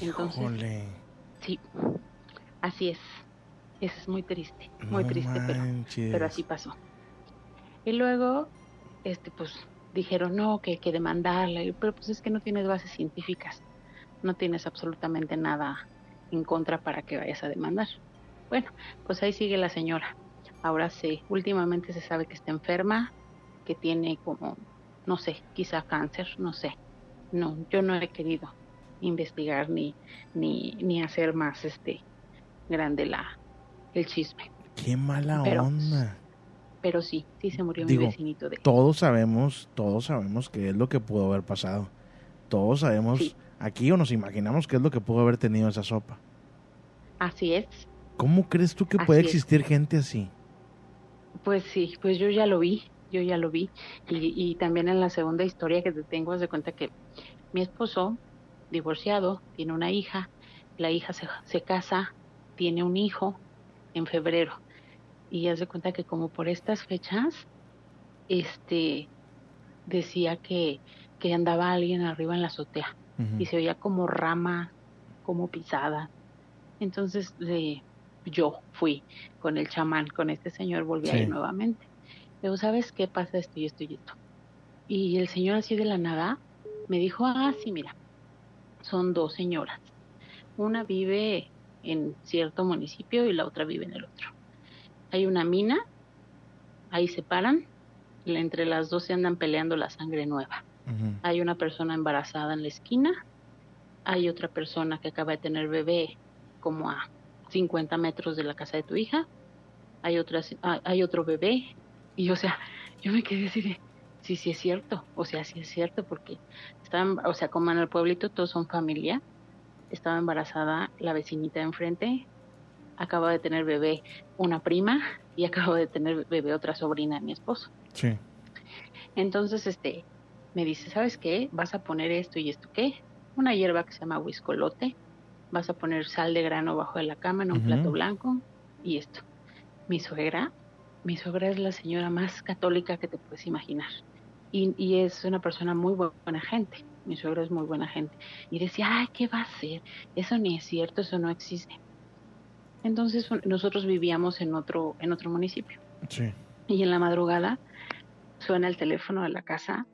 Híjole. Sí, así es. Eso es muy triste, muy No triste, pero, pero así pasó. Y luego, este, pues dijeron, no, que hay que demandarla, pero pues es que no tienes bases científicas, no tienes absolutamente nada en contra para que vayas a demandar. Bueno, pues ahí sigue la señora. Ahora sí, últimamente se sabe que está enferma, que tiene como, no sé, quizá cáncer, no sé. No, yo no he querido investigar ni, ni, ni hacer más este grande la, el chisme. Qué mala Pero- onda. Pero sí, sí se murió Digo, mi vecinito de todos sabemos, todos sabemos qué es lo que pudo haber pasado. Todos sabemos aquí o nos imaginamos qué es lo que pudo haber tenido esa sopa. Así es. ¿Cómo crees tú que Así puede es. existir gente así? Pues sí, pues yo ya lo vi, yo ya lo vi. Y, y también en la segunda historia que te tengo, haz de cuenta que mi esposo, divorciado, tiene una hija, la hija se, se casa, tiene un hijo en febrero. Y haz de cuenta que como por estas fechas, este, decía que, que andaba alguien arriba en la azotea y se oía como rama, como pisada. Entonces eh, yo fui con el chamán, con este señor, volví a ir nuevamente. Luego, ¿sabes qué pasa esto y esto y esto? Y el señor así de la nada me dijo, ah, sí, mira, son dos señoras. Una vive en cierto municipio y la otra vive en el otro. Hay una mina, ahí se paran, y entre las dos se andan peleando la sangre nueva. Hay una persona embarazada en la esquina, hay otra persona que acaba de tener bebé como a 50 metros de la casa de tu hija, hay, otra, hay otro bebé, y o sea, yo me quedé así de, sí, sí es cierto, o sea, sí es cierto, porque estaban, o sea, como en el pueblito todos son familia, estaba embarazada la vecinita de enfrente, acaba de tener bebé una prima y acaba de tener bebé otra sobrina de mi esposo. Sí. Entonces, este, me dice, ¿sabes qué? Vas a poner esto y esto qué? Una hierba que se llama huiscolote. Vas a poner sal de grano bajo de la cama en un plato blanco y esto. Mi suegra, mi suegra es la señora más católica que te puedes imaginar. Y, y es una persona muy bu- buena gente. Mi suegra es muy buena gente. Y decía, ay, ¿qué va a hacer? Eso ni es cierto, eso no existe. Entonces nosotros vivíamos en otro, en otro municipio. Sí. Y en la madrugada suena el teléfono de la casa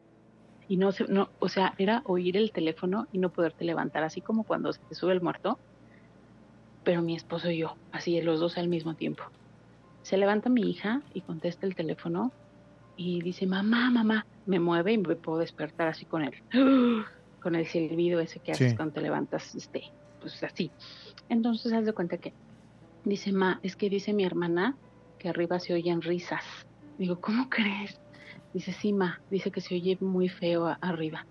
y no se, no, o sea, era oír el teléfono y no poderte levantar, así como cuando se te sube el muerto. Pero mi esposo y yo, así los dos al mismo tiempo. Se levanta mi hija y contesta el teléfono y dice, mamá, mamá, me mueve y me puedo despertar así con él. Con el silbido ese que haces Sí. cuando te levantas, este, pues así. Entonces haz de cuenta que dice, ma, es que dice mi hermana que arriba se oyen risas. Digo, ¿cómo crees? Dice, sí, ma, dice que se oye muy feo arriba.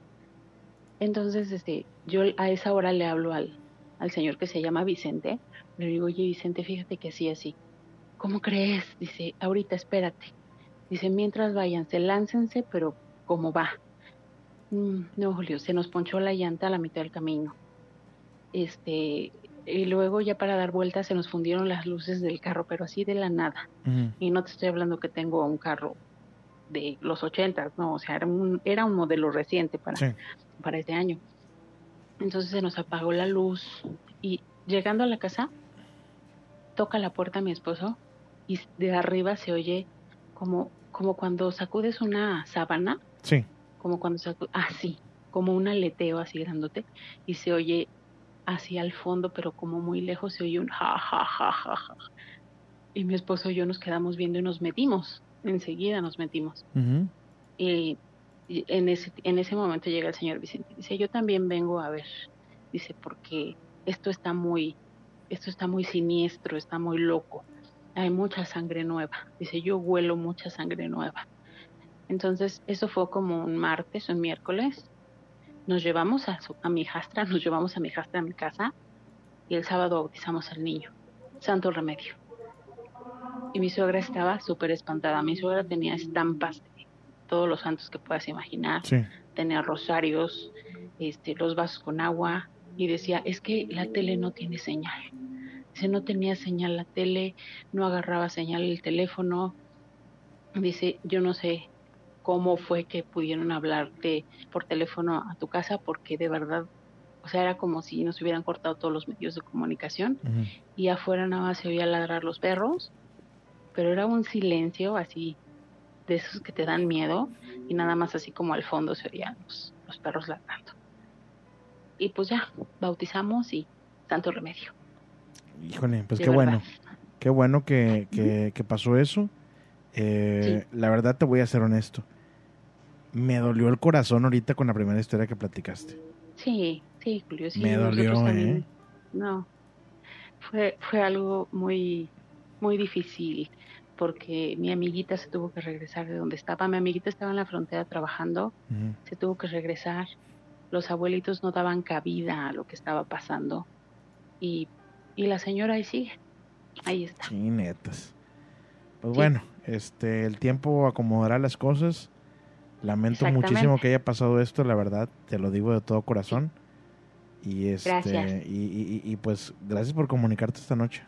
Entonces, este, yo a esa hora le hablo al, al señor que se llama Vicente. Le digo, oye Vicente, fíjate que sí, así. ¿Cómo crees? Dice, ahorita espérate. Dice, mientras váyanse, láncense, pero ¿cómo va? Mm, no, Julio, se nos ponchó la llanta a la mitad del camino. Este, y luego ya para dar vueltas se nos fundieron las luces del carro, pero así de la nada. Y no te estoy hablando que tengo un carro de los 80, no, o sea, era un, era un modelo reciente para, Sí. para este año. Entonces se nos apagó la luz y llegando a la casa, toca la puerta mi esposo y de arriba se oye como, como cuando sacudes una sábana, Sí. como cuando sacudes, así, como un aleteo así grandote y se oye hacia el fondo, pero como muy lejos se oye un ja, ja, ja, ja, ja. Y mi esposo y yo nos quedamos viendo y nos metimos, enseguida nos metimos. Y en ese, en ese momento llega el señor Vicente. Dice, yo también vengo a ver. Dice, porque esto está muy, esto está muy siniestro, está muy loco. Hay mucha sangre nueva. Dice, yo huelo mucha sangre nueva. Entonces, eso fue como un martes o un miércoles. Nos llevamos a, su- a mi hijastra, nos llevamos a mi hijastra a mi casa y el sábado bautizamos al niño. Santo remedio. Y mi suegra estaba súper espantada. Mi suegra tenía estampas de todos los santos que puedas imaginar. Sí. Tenía rosarios, este, los vasos con agua. Y decía, es que la tele no tiene señal. Dice, no tenía señal la tele, no agarraba señal el teléfono. Dice, yo no sé cómo fue que pudieron hablarte por teléfono a tu casa, porque de verdad, o sea, era como si nos hubieran cortado todos los medios de comunicación y afuera nada más se oía ladrar los perros, pero era un silencio así de esos que te dan miedo y nada más así como al fondo se oían los, los perros ladrando. Y pues ya, bautizamos y tanto remedio. Híjole, pues De qué bueno. Qué bueno que, que- que pasó eso. Eh, La verdad te voy a ser honesto. Me dolió el corazón ahorita con la primera historia que platicaste. Sí, sí, Julio, sí. Me dolió, también- ¿eh? No, fue, fue algo muy, muy difícil porque mi amiguita se tuvo que regresar de donde estaba. Mi amiguita estaba en la frontera trabajando, se tuvo que regresar. Los abuelitos no daban cabida a lo que estaba pasando y, y la señora ahí sigue, ahí está. Sí, netas. Pues Sí. bueno, este, el tiempo acomodará las cosas. Lamento muchísimo que haya pasado esto, la verdad, te lo digo de todo corazón. Y este. Y, y- y- y, pues gracias por comunicarte esta noche.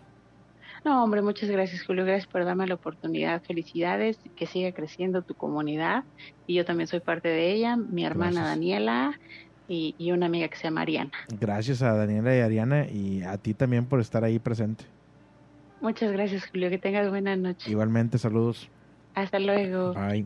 No, hombre, muchas gracias, Julio. Gracias por darme la oportunidad. Felicidades, que siga creciendo tu comunidad. Y yo también soy parte de ella, mi hermana Gracias. Daniela y, y una amiga que se llama Ariana. Gracias a Daniela y Ariana y a ti también por estar ahí presente. Muchas gracias, Julio. Que tengas buena noche. Igualmente, saludos. Hasta luego. Bye.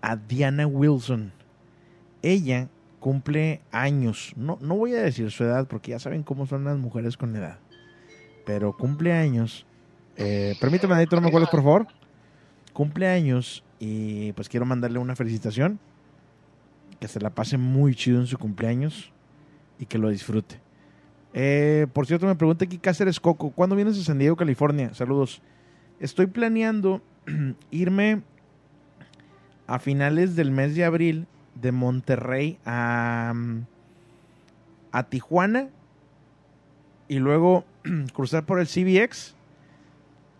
a Diana Wilson. Ella cumple años. No, no voy a decir su edad porque ya saben cómo son las mujeres con edad. Pero cumple años. Eh, permítame, Adito, no me acuerdas, por favor. Cumple años y pues quiero mandarle una felicitación. Que se la pase muy chido en su cumpleaños y que lo disfrute. Eh, por cierto, me pregunta aquí Cáceres Coco, ¿cuándo vienes a San Diego, California? Saludos. Estoy planeando irme a finales del mes de abril de Monterrey a, mm, a Tijuana y luego cruzar por el CBX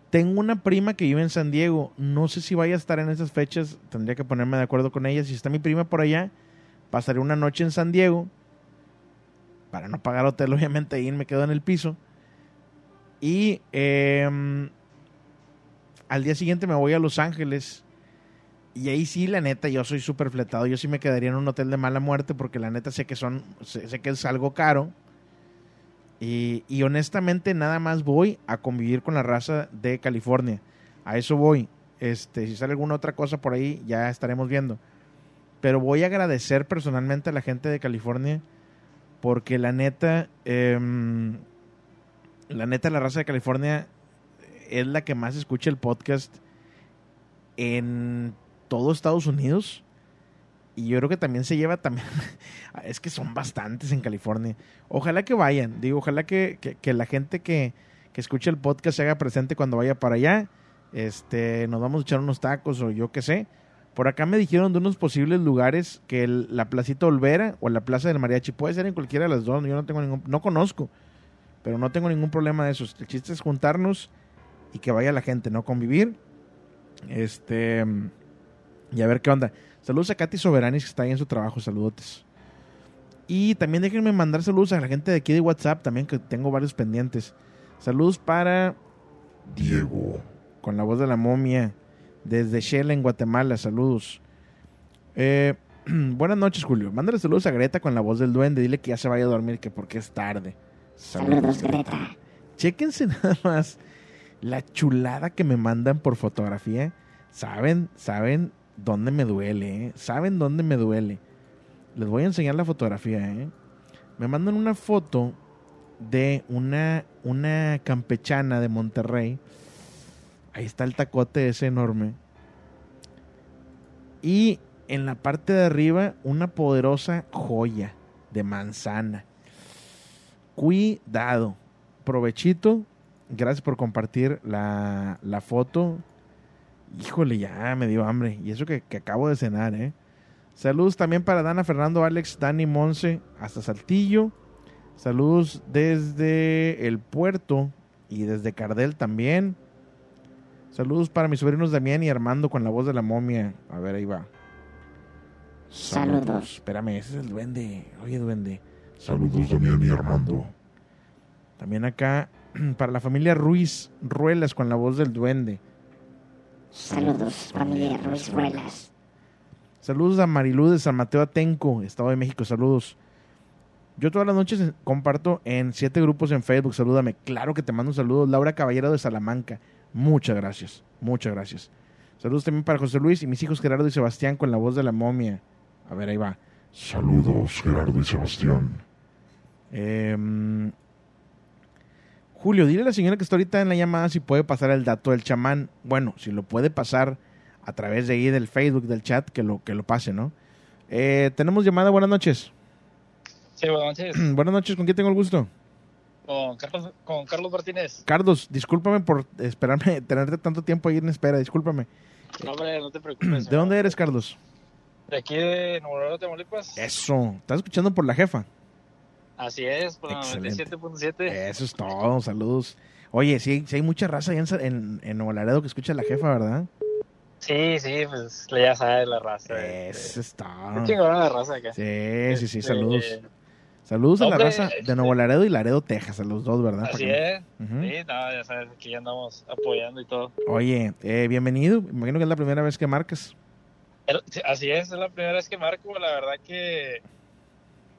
Tengo una prima que vive en San Diego. No sé si vaya a estar en esas fechas. Tendría que ponerme de acuerdo con ella. Si está mi prima por allá, pasaré una noche en San Diego. Para no pagar hotel, obviamente, ahí me quedo en el piso. Y em, al día siguiente me voy a Los Ángeles. Y ahí sí, la neta, yo soy súper fletado. Yo sí me quedaría en un hotel de mala muerte porque la neta sé que son, sé, que es algo caro. Y, y honestamente nada más voy a convivir con la raza de California. A eso voy. Este, si sale alguna otra cosa por ahí, ya estaremos viendo. Pero voy a agradecer personalmente a la gente de California porque la neta, em, la neta, la raza de California es la que más escucha el podcast en todo Estados Unidos. Y yo creo que también se lleva también. es que son bastantes en California. Ojalá que vayan. Digo, ojalá que, que, la gente que, que escuche el podcast se haga presente cuando vaya para allá. Este, nos vamos a echar unos tacos o yo qué sé. Por acá me dijeron de unos posibles lugares que la Placita Olvera o la Plaza del Mariachi puede ser en cualquiera de las dos. Yo no tengo ningún, no conozco, pero no tengo ningún problema de eso. El chiste es juntarnos y que vaya la gente, ¿no? Convivir. Este, y a ver qué onda. Saludos a Katy Soberanis que está ahí en su trabajo, saludotes. Y también déjenme mandar saludos a la gente de aquí de WhatsApp también, que tengo varios pendientes. Saludos para Diego. con la voz de la momia, desde Shell en Guatemala, saludos. Eh, buenas noches, Julio. Mándale saludos a Greta con la voz del duende. Dile que ya se vaya a dormir, que porque es tarde. Saludos, Greta. Chéquense nada más la chulada que me mandan por fotografía. Saben, saben dónde me duele, ¿eh? Saben dónde me duele. Les voy a enseñar la fotografía, ¿eh? Me mandan una foto de una, una campechana de Monterrey. Ahí está el tacote ese enorme. Y en la parte de arriba, una poderosa joya de manzana. Cuidado. Provechito. Gracias por compartir la, la foto. Híjole, ya me dio hambre. Y eso que, que acabo de cenar, ¿eh? Saludos también para Dana, Fernando, Alex, Dani, Monse, hasta Saltillo. Saludos desde el puerto y desde Cardel también. Saludos para mis sobrinos Damián y Armando con la voz de la momia. A ver, ahí va. Saludos. Espérame, ese es el duende. Oye, duende. Saludos, Damián y Armando. También acá para la familia Ruiz Ruelas con la voz del duende. Saludos, familia Ruiz Ruelas. Saludos a Marilú de San Mateo Atenco, Estado de México. Saludos. Yo todas las noches eh, comparto en siete grupos en Facebook. Salúdame. Claro que te mando un saludo. Laura Caballero de Salamanca. Muchas gracias. Muchas gracias. Saludos también para José Luis y mis hijos Gerardo y Sebastián con la voz de la momia. A ver, ahí va. Saludos, Gerardo y Sebastián. Em, Julio, dile a la señora que está ahorita en la llamada si puede pasar el dato del chamán. Bueno, si lo puede pasar a través de ahí del Facebook, del chat, que lo, que lo pase, ¿no? Eh, tenemos llamada, buenas noches. Sí, buenas noches. buenas noches, ¿con quién tengo el gusto? Con Carlos, con Carlos Martínez. Carlos, discúlpame por esperarme, tenerte tanto tiempo ahí en espera, discúlpame. No, hombre, no te preocupes. ¿De dónde eres, Carlos? De aquí de Nuevo Laredo, Tamaulipas. Eso, estás escuchando por la jefa. Así es, por la Excelente. 97.7. Eso es todo, saludos. Oye, sí, sí hay mucha raza allá en, en, en Nuevo Laredo que escucha a la jefa, ¿verdad? Sí, sí, pues ya sabes la raza. Eso es todo. Chingona la raza acá. Sí, sí, sí, Este, saludos. Saludos a la raza de Nuevo Laredo y Laredo, Texas, a los dos, ¿verdad? Así Para que- es. Ujú. Sí, no, ya sabes, aquí ya andamos apoyando y todo. Oye, eh, bienvenido. Me imagino que es la primera vez que marcas. Así es, es la primera vez que marco. La verdad que.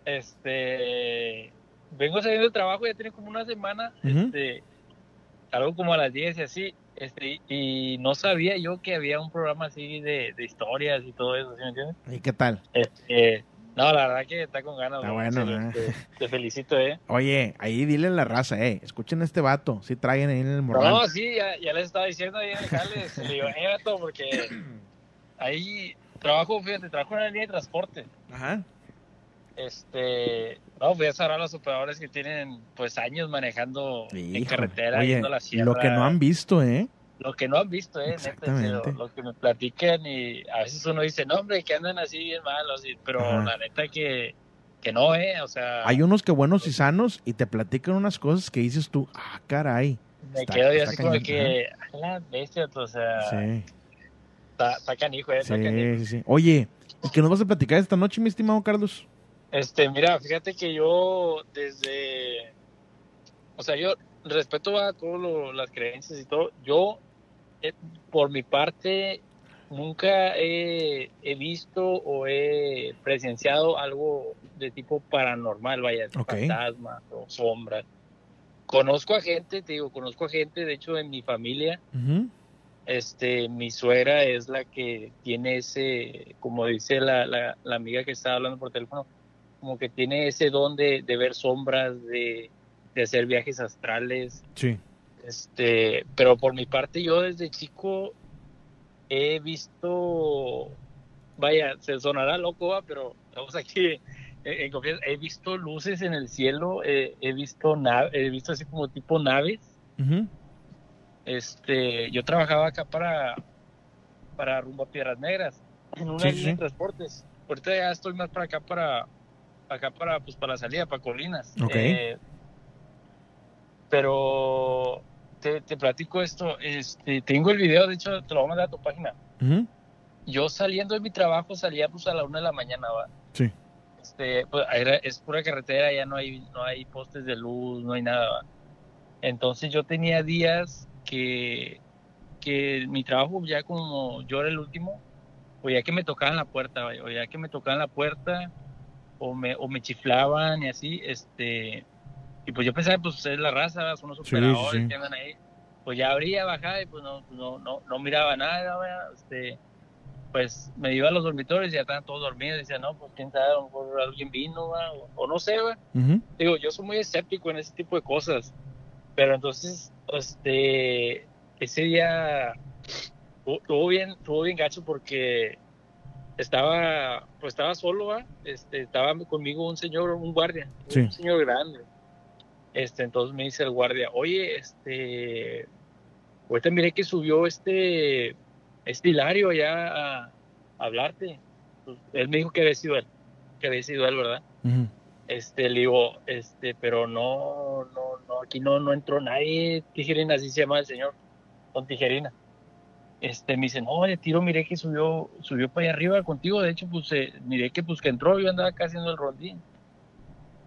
Este. Vengo saliendo del trabajo, ya tiene como una semana. Este. Algo como a las 10 y así. Este, y no sabía yo que había un programa así de, de historias y todo eso, ¿sí me entiendes? ¿Y qué tal? Este, no, la verdad que está con ganas. Está ¿no? bueno, ¿eh? te, te felicito, ¿eh? Oye, ahí dile a la raza, eh. Escuchen a este vato. Si traen ahí en el morral. No, sí, ya, ya les estaba diciendo ahí en el jale, se le digo, eh, vato, porque ahí trabajo, fíjate, trabajo en la línea de transporte. Ajá. Este, no, voy a saber a los operadores que tienen, pues, años manejando en carretera, Oye, la sierra. lo que no han visto, ¿eh? Lo que no han visto, eh, neta, lo que me platican y a veces uno dice, no, hombre, que andan así bien malos, y- pero Ajá. la neta que, que no, eh, o sea, Hay unos que buenos y sanos y te platican unas cosas que dices tú, ah, caray. me Está- quedo yo así como que, a la bestia, o sea, Sí, está, está canijo, eh, está canijo. sí, sí. Oye, ¿y qué nos vas a platicar esta noche, mi estimado Carlos? Este, mira, fíjate que yo desde, o sea, yo respeto a todas las creencias y todo. Yo, eh, por mi parte, nunca he, he visto o he presenciado algo de tipo paranormal, vaya, de Ok. fantasmas o sombras. Conozco a gente, te digo, conozco a gente, de hecho, en mi familia, este, mi suegra es la que tiene ese, como dice la, la, la amiga que estaba hablando por teléfono, como que tiene ese don de, de ver sombras, de, de hacer viajes astrales. Sí. Este, pero por mi parte, yo desde chico he visto, vaya, se sonará loco, ¿va? pero estamos aquí en, en confianza. He visto luces en el cielo, eh, he visto na- he visto así como tipo naves. Este, yo trabajaba acá para, para rumbo a Piedras Negras, en una Sí, sí, línea sí. de transportes. Ahorita ya estoy más para acá, para acá para, pues, para la salida, para Colinas. Ok. Eh, pero te, te platico esto, este, tengo el video, de hecho te lo voy a mandar a tu página. Ujú. Yo saliendo de mi trabajo salía pues a la una de la mañana, ¿va? Sí. Este, pues, era- es pura carretera, ya no hay, no hay postes de luz, no hay nada. ¿va? Entonces yo tenía días que, que mi trabajo ya como yo era el último, o ya que me tocaban la puerta, o ya que me tocaban la puerta, o me, o me chiflaban y así, este, y pues yo pensaba, pues es la raza, son los Sí, sí, operadores sí. que andan ahí. Pues ya abría, bajaba y pues no, no, no, no miraba nada, este, pues me iba a los dormitorios y ya estaban todos dormidos. Decía, no, pues quién sabe, a lo mejor alguien vino, o, o no sé, ¿va? Ujú. Digo, yo soy muy escéptico en ese tipo de cosas. Pero entonces, este, ese día tu- tuvo bien, tuvo bien gacho porque estaba, pues estaba solo, ¿va? Este, estaba conmigo un señor, un guardia, Sí. un señor grande. Este, entonces me dice el guardia, oye, este, ahorita miré que subió este, este Hilario allá a, a hablarte. Pues, él me dijo que había sido él, que había sido él, ¿verdad? Ujú. Este, le digo, este, pero no, no, no, aquí no, no entró nadie, Tijerina, así se llama el señor, don Tijerina. Este, me dice, no, de tiro miré que subió, subió para allá arriba contigo, de hecho, pues, eh, miré que, pues, que entró, yo andaba acá haciendo el rondín.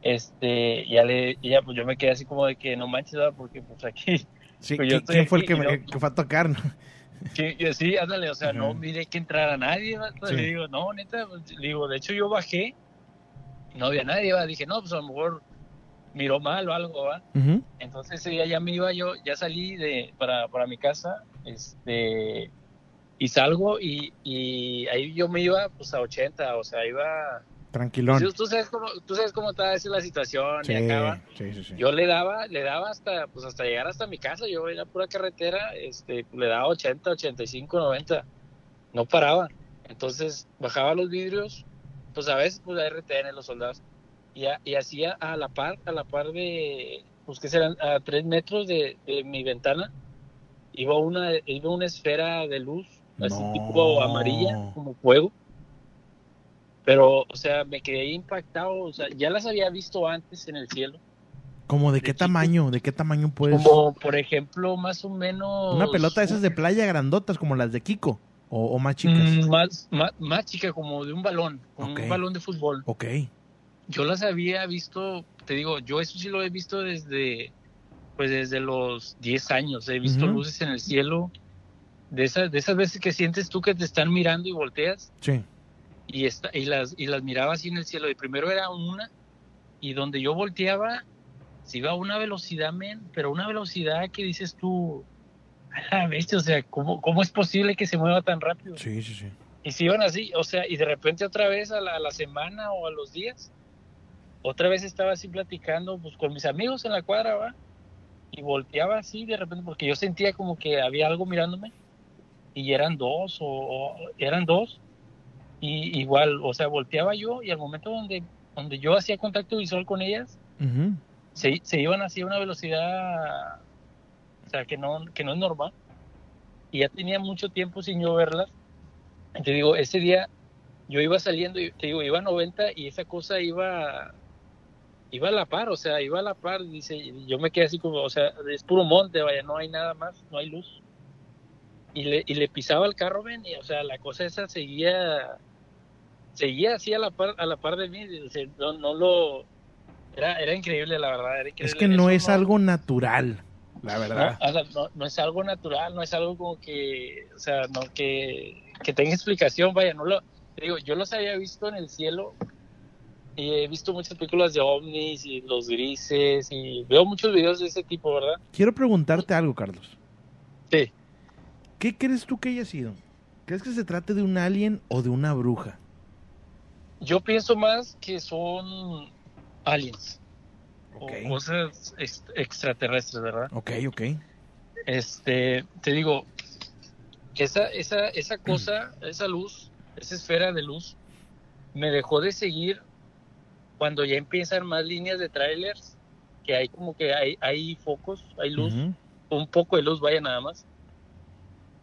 Este, ya le, ya, pues, yo me quedé así como de que no manches, ¿verdad? porque, pues, aquí, Sí, pues, ¿quién, yo quién fue el que, me- no- que fue a tocar? no? Sí, yo- sí, ándale, o sea, no Ajá. miré que entrara nadie, Sí. le digo, no, neta, pues, le digo, de hecho yo bajé, no había nadie, ¿va? dije, no, pues a lo mejor miró mal o algo, ¿va? Ujú. Entonces ese día ya me iba yo, ya salí de, para, para mi casa, este, y salgo y, y ahí yo me iba pues a 80, o sea, iba... Tranquilón. Tú, tú sabes cómo, tú sabes cómo está esa la situación Sí, y acaba. sí. Yo le daba, le daba hasta, pues hasta llegar hasta mi casa, yo era pura carretera, este, le daba 80, 85, 90, no paraba. Entonces bajaba los vidrios, pues a veces pues la RTN, los soldados, y, a- y hacía a la par, a la par de, pues que serán a tres metros de, de mi ventana, iba una, iba una esfera de luz, así No. tipo amarilla, como fuego. Pero, o sea, me quedé impactado, o sea, ya las había visto antes en el cielo. ¿Cómo de qué tamaño? ¿De qué tamaño puedes? Como, por ejemplo, más o menos... Una pelota de esas de playa grandotas como las de Kiko o, o más chicas. Mm, más, más, más chica, como de un balón, como un balón de fútbol. Ok. Yo las había visto, te digo, yo eso sí lo he visto desde, pues desde los 10 años. He visto luces en el cielo, de esas, de esas veces que sientes tú que te están mirando y volteas. Sí. y, esta, y, las, y las miraba así en el cielo. Y primero era una, y donde yo volteaba, se iba a una velocidad, men, pero una velocidad que dices tú, a la bestia, o sea, ¿cómo, ¿cómo es posible que se mueva tan rápido? Sí, sí, sí. Y se iban así, o sea, y de repente otra vez a la, a la semana o a los días, otra vez estaba así platicando pues con mis amigos en la cuadra, ¿va? Y volteaba así de repente porque yo sentía como que había algo mirándome y eran dos o, o eran dos y igual, o sea, volteaba yo y al momento donde donde yo hacía contacto visual con ellas, Ujú. se, se iban así a una velocidad, o sea, que no, que no es normal. Y ya tenía mucho tiempo sin yo verlas. Te digo, ese día yo iba saliendo, y te digo, iba a 90 y esa cosa iba, iba a la par, o sea, iba a la par, dice, y yo me quedé así como, o sea, es puro monte, vaya, no hay nada más, no hay luz. Y le, y le pisaba el carro, ven, y o sea, la cosa esa seguía, seguía así a la par, a la par de mí, o sea, no, no lo, era, era increíble, la verdad, era Es increíble. que no Eso es algo natural, la verdad. no, o sea, no- no es algo natural, no es algo como que, o sea, no que, que tenga explicación, vaya, no lo, digo, yo los había visto en el cielo y he visto muchas películas de ovnis y los grises y veo muchos videos de ese tipo, ¿verdad? Quiero preguntarte algo, Carlos. Sí. ¿Qué crees tú que haya sido? ¿Crees que se trate de un alien o de una bruja? Yo pienso más que son aliens Ok. o cosas ex- extraterrestres, ¿verdad? Ok, ok. Este, te digo, esa, esa, esa cosa, esa luz, esa esfera de luz, me dejó de seguir cuando ya empiezan más líneas de trailers, que hay como que hay, hay focos, hay luz, Ujú. un poco de luz, vaya nada más.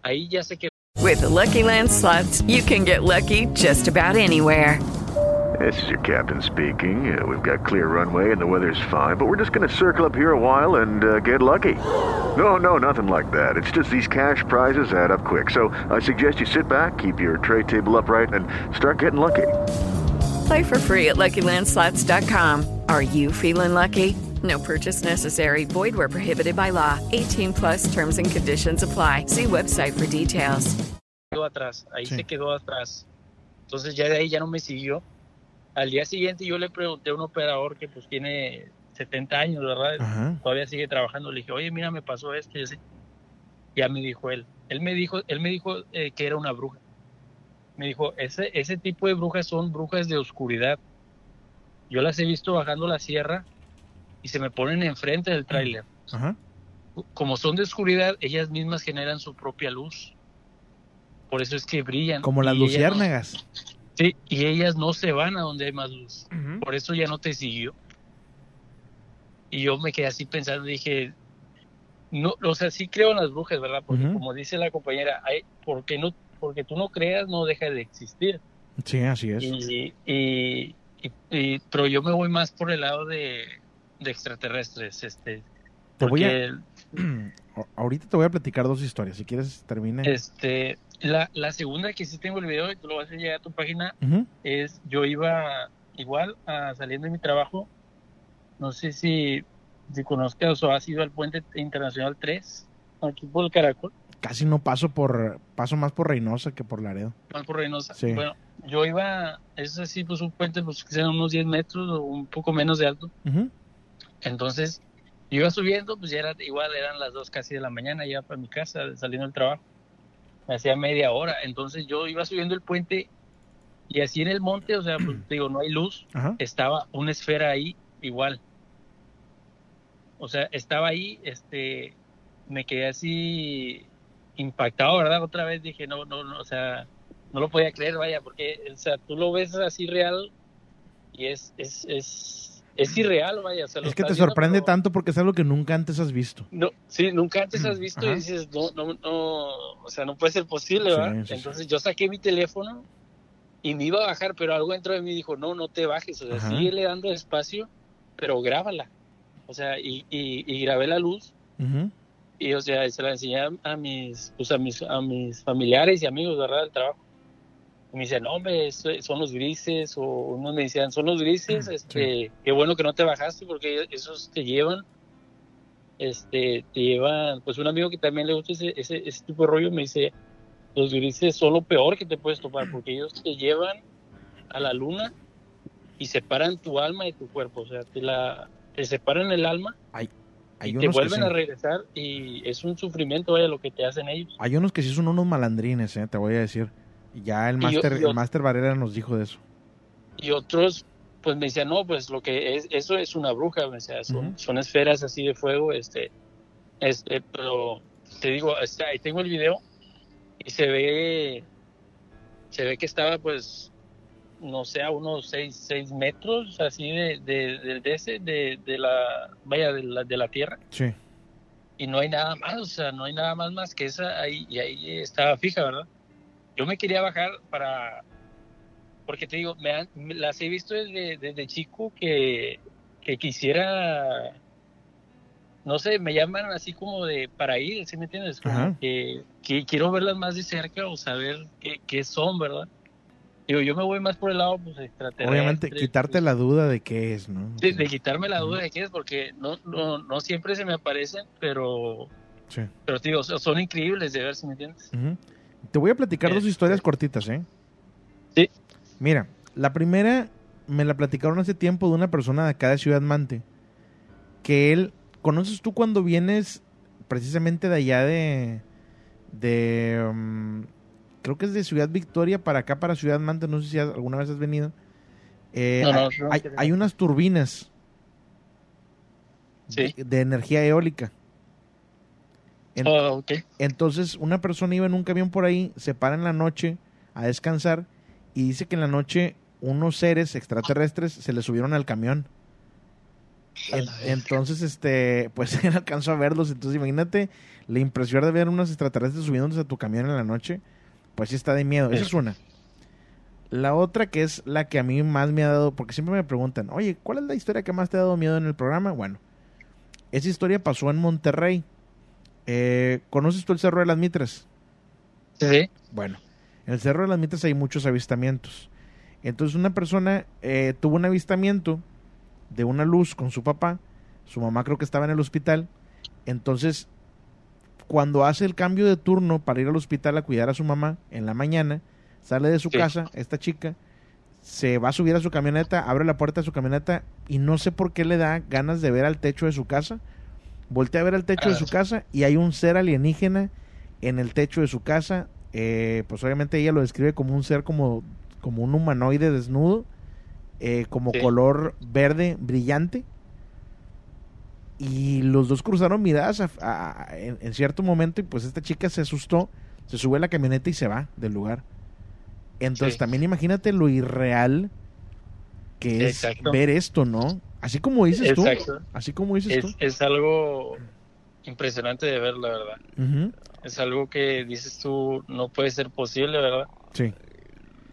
Ahí ya sé que With the Lucky Land slots, you can get lucky just about anywhere. This is your captain speaking. Uh, we've got clear runway and the weather's fine, but we're just going to circle up here a while and uh, get lucky. No, no, nothing like that. It's just these cash prizes add up quick. So I suggest you sit back, keep your tray table upright, and start getting lucky. Play for free at LuckyLandSlots.com. Are you feeling lucky? No purchase necessary. Void where prohibited by law. 18 plus terms and conditions apply. See website for details. quedó atrás, ahí Sí. se quedó atrás. Entonces ya de ahí ya no me siguió. Al día siguiente yo le pregunté a un operador que pues tiene 70 años, ¿verdad? Ajá. Todavía sigue trabajando. Le dije, oye, mira, me pasó esto y así. Ya me dijo él. Él me dijo, él me dijo eh, que era una bruja. Me dijo, ese, ese tipo de brujas son brujas de oscuridad. Yo las he visto bajando la sierra y se me ponen enfrente del tráiler. Ajá. Como son de oscuridad, ellas mismas generan su propia luz. Por eso es que brillan. Como las no- luciérnagas. Sí, y ellas no se van a donde hay más luz. Por eso ya no te siguió. Y yo me quedé así pensando, dije, no, o sea, sí creo en las brujas, ¿verdad? Porque como dice la compañera, hay, porque no, porque tú no creas, no deja de existir. Sí, así es. Y, y- y- y- pero yo me voy más por el lado de, de extraterrestres, este. Te voy a- Ahorita te voy a platicar dos historias. Si quieres, termine. Este, la, la segunda que sí tengo el video y te lo vas a llegar a tu página es yo iba igual a, saliendo de mi trabajo, no sé si, si conozcas o has ido al puente internacional 3, aquí por el Caracol, Casi no paso por. Paso más por Reynosa que por Laredo. mal por Reynosa. Sí. Bueno, yo iba, es así, pues un puente, pues que sean unos 10 metros o un poco menos de alto. Ujú. Entonces, yo iba subiendo, pues ya era igual, eran las 2 casi de la mañana, ya para mi casa, saliendo del trabajo. Me hacía media hora. Entonces yo iba subiendo el puente y así en el monte, o sea, pues digo, no hay luz, Ajá. estaba una esfera ahí igual. O sea, estaba ahí, este, me quedé así impactado, ¿verdad? Otra vez dije, no, no, no, o sea, no lo podía creer, vaya, porque, o sea, tú lo ves así real y es, es, es, es irreal, vaya. O sea, lo Es que te viendo, sorprende pero- tanto porque es algo que nunca antes has visto. no, sí, nunca antes has visto Ajá. y dices, no, no, no, o sea, no puede ser posible, ¿verdad? sí, sí. Entonces yo saqué mi teléfono y me iba a bajar, pero algo dentro de mí dijo, no, no te bajes, o sea, Ajá. síguele dando espacio, pero grábala. O sea, y, y, y grabé la luz Ujú. Y, o sea, se la enseñé a- mis, pues, a mis, a mis familiares y amigos, ¿verdad? Del trabajo. Y me decían, no, hombre, son los grises, o unos me decían, son los grises, este, qué bueno que no te bajaste porque esos te llevan, este, te llevan, pues un amigo que también le gusta ese, ese, ese tipo de rollo me dice, los grises son lo peor que te puedes topar porque ellos te llevan a la luna y separan tu alma de tu cuerpo, o sea, te la, te separan el alma Hay y te vuelven sí. a regresar y es un sufrimiento, vaya, lo que te hacen ellos. Hay unos que sí son unos malandrines, eh, te voy a decir. Ya el máster, el máster Barrera nos dijo de eso. y otros pues me decían no pues lo que es eso es una bruja me decía son, son esferas así de fuego este este pero te digo ahí tengo el video y se ve se ve que estaba pues no sé a unos 6 seis metros así de de, de, ese de, de la vaya de la, de la tierra Sí. y no hay nada más, o sea, no hay nada más más que esa ahí y ahí estaba fija, ¿verdad? Yo me quería bajar para porque te digo, me han- las he visto desde, desde chico que que quisiera, no sé, me llaman así como de para ir, ¿sí me entiendes? Como que, que quiero verlas más de cerca o saber qué, qué son, ¿verdad? Digo, yo me voy más por el lado pues extraterrestre. Obviamente, quitarte la duda de qué es, ¿no? de, de quitarme la duda de qué es, porque no, no, no siempre se me aparecen, pero, Sí. pero digo, son increíbles de ver, ¿sí me entiendes? Te voy a platicar dos historias cortitas, ¿eh? Sí. Mira, la primera me la platicaron hace tiempo de una persona de acá de Ciudad Mante. Que él, ¿conoces tú cuando vienes precisamente de allá de. de. um, creo que es de Ciudad Victoria para acá, para Ciudad Mante? No sé si has- alguna vez has venido. Eh, No, no, hay, no, unas turbinas de, de energía eólica. En- Oh. Entonces, una persona iba en un camión por ahí, se para en la noche a descansar y dice que en la noche unos seres extraterrestres se le subieron al camión. En- entonces, este, pues él alcanzó a verlos. Entonces, imagínate la impresión de ver unos extraterrestres subiéndose a tu camión en la noche. Pues sí está de miedo. Esa es una. La otra que es la que a mí más me ha dado, porque siempre me preguntan, oye, ¿cuál es la historia que más te ha dado miedo en el programa? Bueno, esa historia pasó en Monterrey. Eh, ¿Conoces tú el Cerro de las Mitras? Sí. Bueno, en el Cerro de las Mitras hay muchos avistamientos. Entonces una persona eh, tuvo un avistamiento de una luz con su papá. Su mamá creo que estaba en el hospital. Entonces, cuando hace el cambio de turno para ir al hospital a cuidar a su mamá en la mañana, sale de su Sí. casa, esta chica, se va a subir a su camioneta, abre la puerta de su camioneta y no sé por qué le da ganas de ver al techo de su casa. Voltea a ver al techo de su casa y hay un ser alienígena en el techo de su casa. Eh, pues obviamente ella lo describe como un ser como, como un humanoide desnudo, eh, como Sí. color verde brillante. Y los dos cruzaron miradas a- a- a- en, en cierto momento y pues esta chica se asustó, se sube a la camioneta y se va del lugar. Entonces Sí. también imagínate lo irreal que es Exacto. ver esto, ¿no? Así como dices tú. Exacto. Así como dices Es, tú. es algo impresionante de ver, la verdad. Es algo que dices tú, no puede ser posible, ¿verdad? Sí.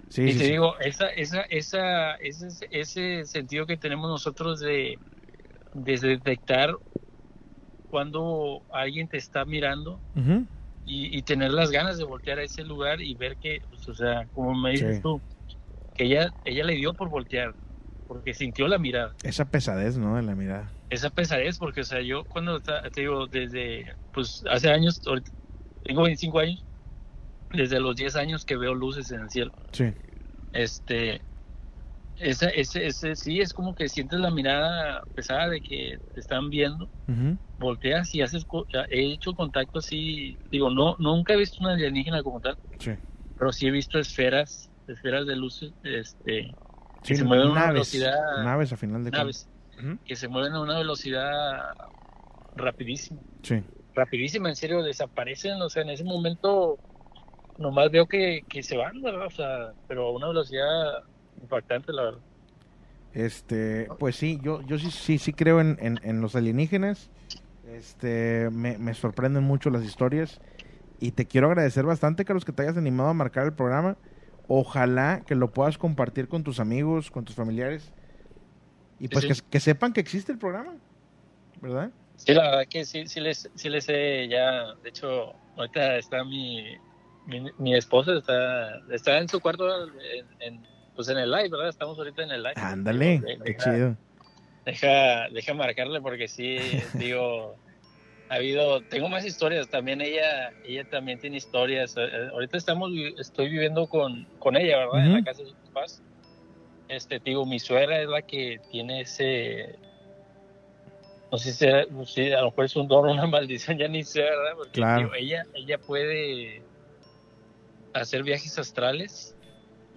Sí, y sí, te digo, esa, esa, esa, ese, ese sentido que tenemos nosotros de, de detectar cuando alguien te está mirando y, y tener las ganas de voltear a ese lugar y ver que, pues, o sea, como me dices Sí. tú, que ella, ella le dio por voltear, porque sintió la mirada. Esa pesadez, ¿no? De la mirada. esa pesadez, porque, o sea, yo cuando te digo, desde, pues, hace años, tengo 25 años, desde los 10 años que veo luces en el cielo, Sí. este, ese, ese, ese, sí, es como que sientes la mirada pesada de que te están viendo, volteas y haces, he hecho contacto así, digo, no, nunca he visto una alienígena como tal, Sí. pero sí he visto esferas, esferas de luces, este, que se mueven a una velocidad, naves a final de naves, que se mueven a una velocidad rapidísima, Sí. rapidísima, en serio, desaparecen, o sea, en ese momento nomás veo que, que se van, ¿verdad? O sea, pero a una velocidad impactante, la verdad. Este, pues sí, yo, yo sí, sí, sí creo en, en, en los alienígenas. Este, me, me sorprenden mucho las historias. Y te quiero agradecer bastante, Carlos, que te hayas animado a marcar el programa. Ojalá que lo puedas compartir con tus amigos, con tus familiares. Y pues Sí. que, que sepan que existe el programa, ¿verdad? Sí, la verdad que sí, sí les, sí les sé ya, de hecho, ahorita está mi, mi, mi esposa, está, está en su cuarto, en, en, pues en el live, ¿verdad? Estamos ahorita en el live. Ándale, qué deja- chido. Deja, deja marcarle porque sí, digo, ha habido, tengo más historias, también ella, ella también tiene historias. Eh, eh, Ahorita estamos, estoy viviendo con, con ella, ¿verdad? En la casa de sus papás. Este, digo, mi suegra es la que tiene ese, no sé si, sea- si a lo mejor es un don o una maldición, ya ni sé, ¿verdad? Porque Claro. digo, ella, ella puede hacer viajes astrales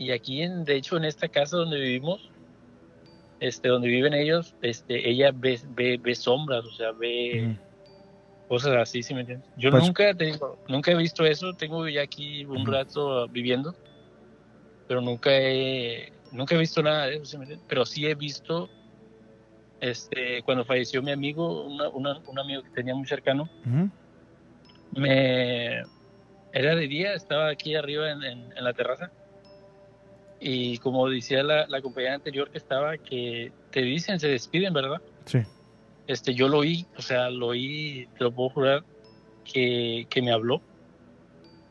y aquí, en, de hecho, en esta casa donde vivimos, este, donde viven ellos, este, ella ve, ve, ve sombras, o sea, ve cosas así, ¿sí me entiendes? Yo Pues- nunca, te digo, nunca he visto eso, tengo ya aquí un rato viviendo, pero nunca he, nunca he visto nada de eso, ¿sí me entiendes? Pero sí he visto, este, cuando falleció mi amigo, una- una- un amigo que tenía muy cercano, me era de día, estaba aquí arriba en, en- en la terraza Y como decía la, la compañera anterior que estaba, que te dicen, se despiden, ¿verdad? Sí. Este, yo lo oí, o sea, lo oí, te lo puedo jurar, que, que me habló.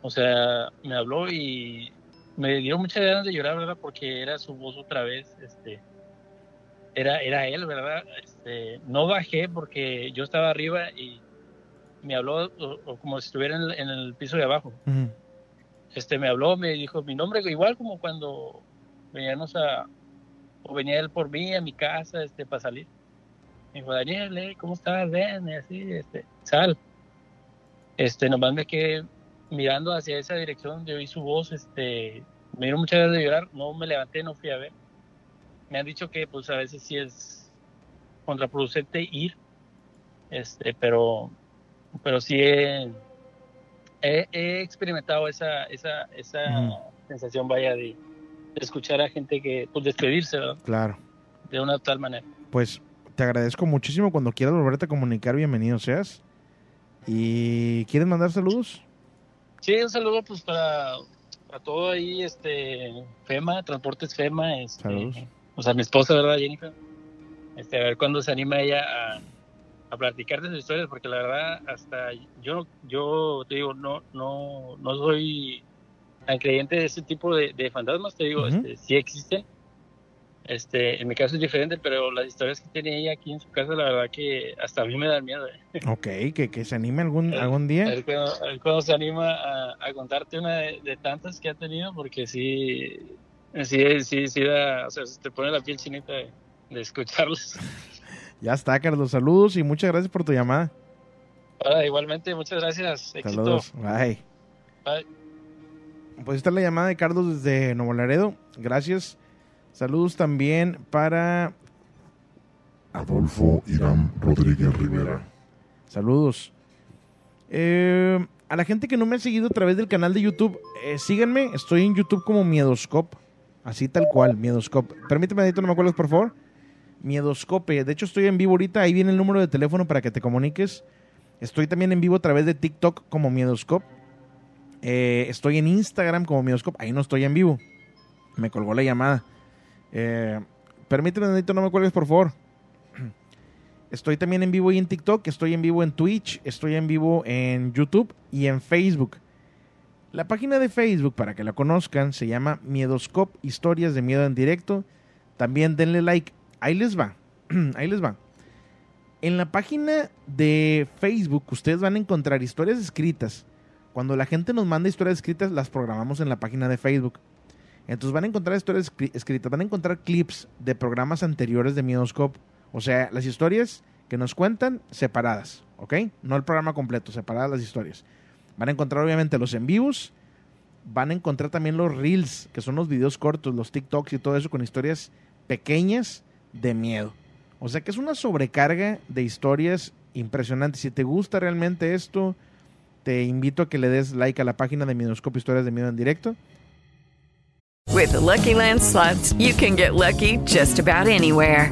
O sea, me habló y me dio muchas ganas de llorar, ¿verdad? Porque era su voz otra vez, este, era, era él, ¿verdad? Este, no bajé porque yo estaba arriba y me habló o- o como si estuviera en el, en el piso de abajo. Ujú. Este, me habló, me dijo mi nombre, igual como cuando veníamos a, o venía él por mí a mi casa, este, para salir. Me dijo, Daniel, eh, ¿cómo estás? Ven, y así, este, sal. Este, nomás me quedé mirando hacia esa dirección, yo oí su voz, este, me dieron muchas ganas de llorar, no me levanté, no fui a ver. Me han dicho que, pues, a veces sí es contraproducente ir, este, pero, pero sí he, he, he experimentado esa, esa, esa sensación, vaya, de, de escuchar a gente que, pues, despedirse, ¿verdad? Claro. De una tal manera. Pues te agradezco muchísimo. Cuando quieras volverte a comunicar, bienvenido seas. ¿Y quieres mandar saludos? Sí, un saludo pues para, para todo ahí, este, FEMA, Transportes FEMA, este, Saludos. o sea, mi esposa, ¿verdad, Jennifer? Este, a ver cuándo se anima ella a, a platicar de sus historias, porque la verdad, hasta yo, yo te digo, no, no, no soy tan creyente de ese tipo de, de fantasmas, te digo, Ujú. este, sí existen. Este, en mi caso es diferente, pero las historias que tenía ella aquí en su casa, la verdad que hasta a mí me dan miedo. ¿eh? Ok, que, que se anime algún, algún A día. ver cuando, se anima a, a contarte una de, de tantas que ha tenido, porque sí, sí, sí, sí da, o sea, se te pone la piel chinita de, de escucharlos. Ya está, Carlos. Saludos y muchas gracias por tu llamada. Ahora, igualmente, muchas gracias. Éxito. Saludos. Bye. Bye. Pues esta es la llamada de Carlos desde Nuevo Laredo. Gracias. Saludos también para Adolfo Irán Rodríguez Rivera. Saludos. Eh, a la gente que no me ha seguido a través del canal de YouTube, eh, síganme. Estoy en YouTube como Miedoscope. Así tal cual, Miedoscope. Permíteme, Adito, no me acuerdas, por favor. Miedoscope. De hecho, estoy en vivo ahorita. Ahí viene el número de teléfono para que te comuniques. Estoy también en vivo a través de TikTok como Miedoscope. Eh, estoy en Instagram como Miedoscope. Ahí no estoy en vivo. Me colgó la llamada. Eh, permíteme, Adito, no me cuelgues, por favor. Estoy también en vivo y en TikTok, estoy en vivo en Twitch, estoy en vivo en YouTube y en Facebook. La página de Facebook, para que la conozcan, se llama Miedoscope, Historias de Miedo en Directo. También denle like. Ahí les va. Ahí les va. En la página de Facebook ustedes van a encontrar historias escritas. Cuando la gente nos manda historias escritas, las programamos en la página de Facebook. Entonces van a encontrar historias escri- escritas, van a encontrar clips de programas anteriores de Miedoscope. O sea, las historias que nos cuentan separadas, ¿ok? No el programa completo, separadas las historias. Van a encontrar obviamente los en vivos, van a encontrar también los reels, que son los videos cortos, los TikToks y todo eso con historias pequeñas de miedo. O sea que es una sobrecarga de historias impresionantes. Si te gusta realmente esto, te invito a que le des like a la página de Miedoscope Historias de Miedo en Directo. With the Lucky Land slots, you can get lucky just about anywhere.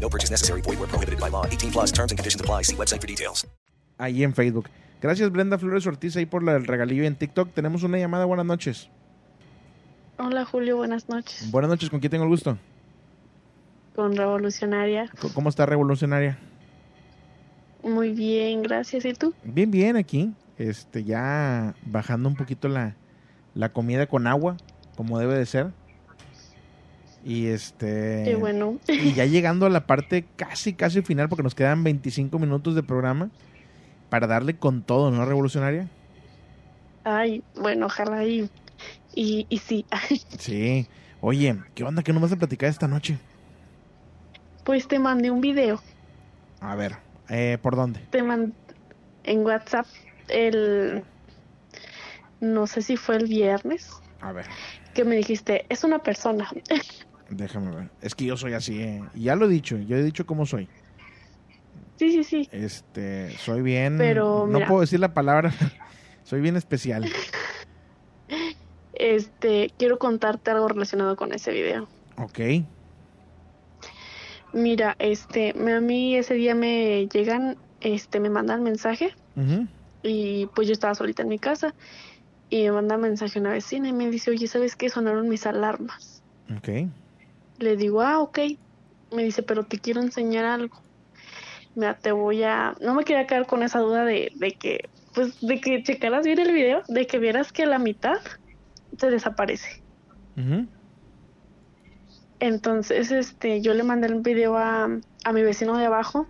No purchase necessary. Void where prohibited by law. 18 plus terms and conditions apply. See website for details. Ahí en Facebook. Gracias Brenda Flores Ortiz ahí por la- el regalillo en TikTok. Tenemos una llamada. Buenas noches. Hola Julio, buenas noches. Buenas noches. ¿Con quién tengo el gusto? Con Revolucionaria. ¿Cómo está Revolucionaria? Muy bien, gracias. ¿Y tú? Bien, bien aquí. Este, ya bajando un poquito la, la comida con agua, como debe de ser. Y este. Qué bueno. Y ya llegando a la parte casi, casi final, porque nos quedan 25 minutos de programa. para darle con todo, ¿no, revolucionaria? Ay, bueno, ojalá y, y, y sí. Sí. Oye, ¿qué onda? ¿Qué nos vas a platicar esta noche? Pues te mandé un video. A ver, eh, ¿por dónde? Te mandé en WhatsApp el... No sé si fue el viernes. A ver, Que me dijiste, es una persona. déjame ver. Es que yo soy así, ¿eh? Ya lo he dicho, yo he dicho cómo soy. sí, sí, sí. Este, soy bien... Pero, no mira. puedo decir la palabra. soy bien especial. Este, quiero contarte algo relacionado con ese video. Ok. Mira, este, a mí ese día me llegan, este, me mandan mensaje y pues yo estaba solita en mi casa y me manda mensaje una vecina y me dice, oye, ¿sabes qué? Sonaron mis alarmas. Ok. Le digo, ah, ok. Me dice, pero te quiero enseñar algo. Mira, te voy a... No me quería quedar con esa duda de, de que, pues, de que checaras bien el video, de que vieras que la mitad se desaparece. Entonces, este, yo le mandé el video a, a mi vecino de abajo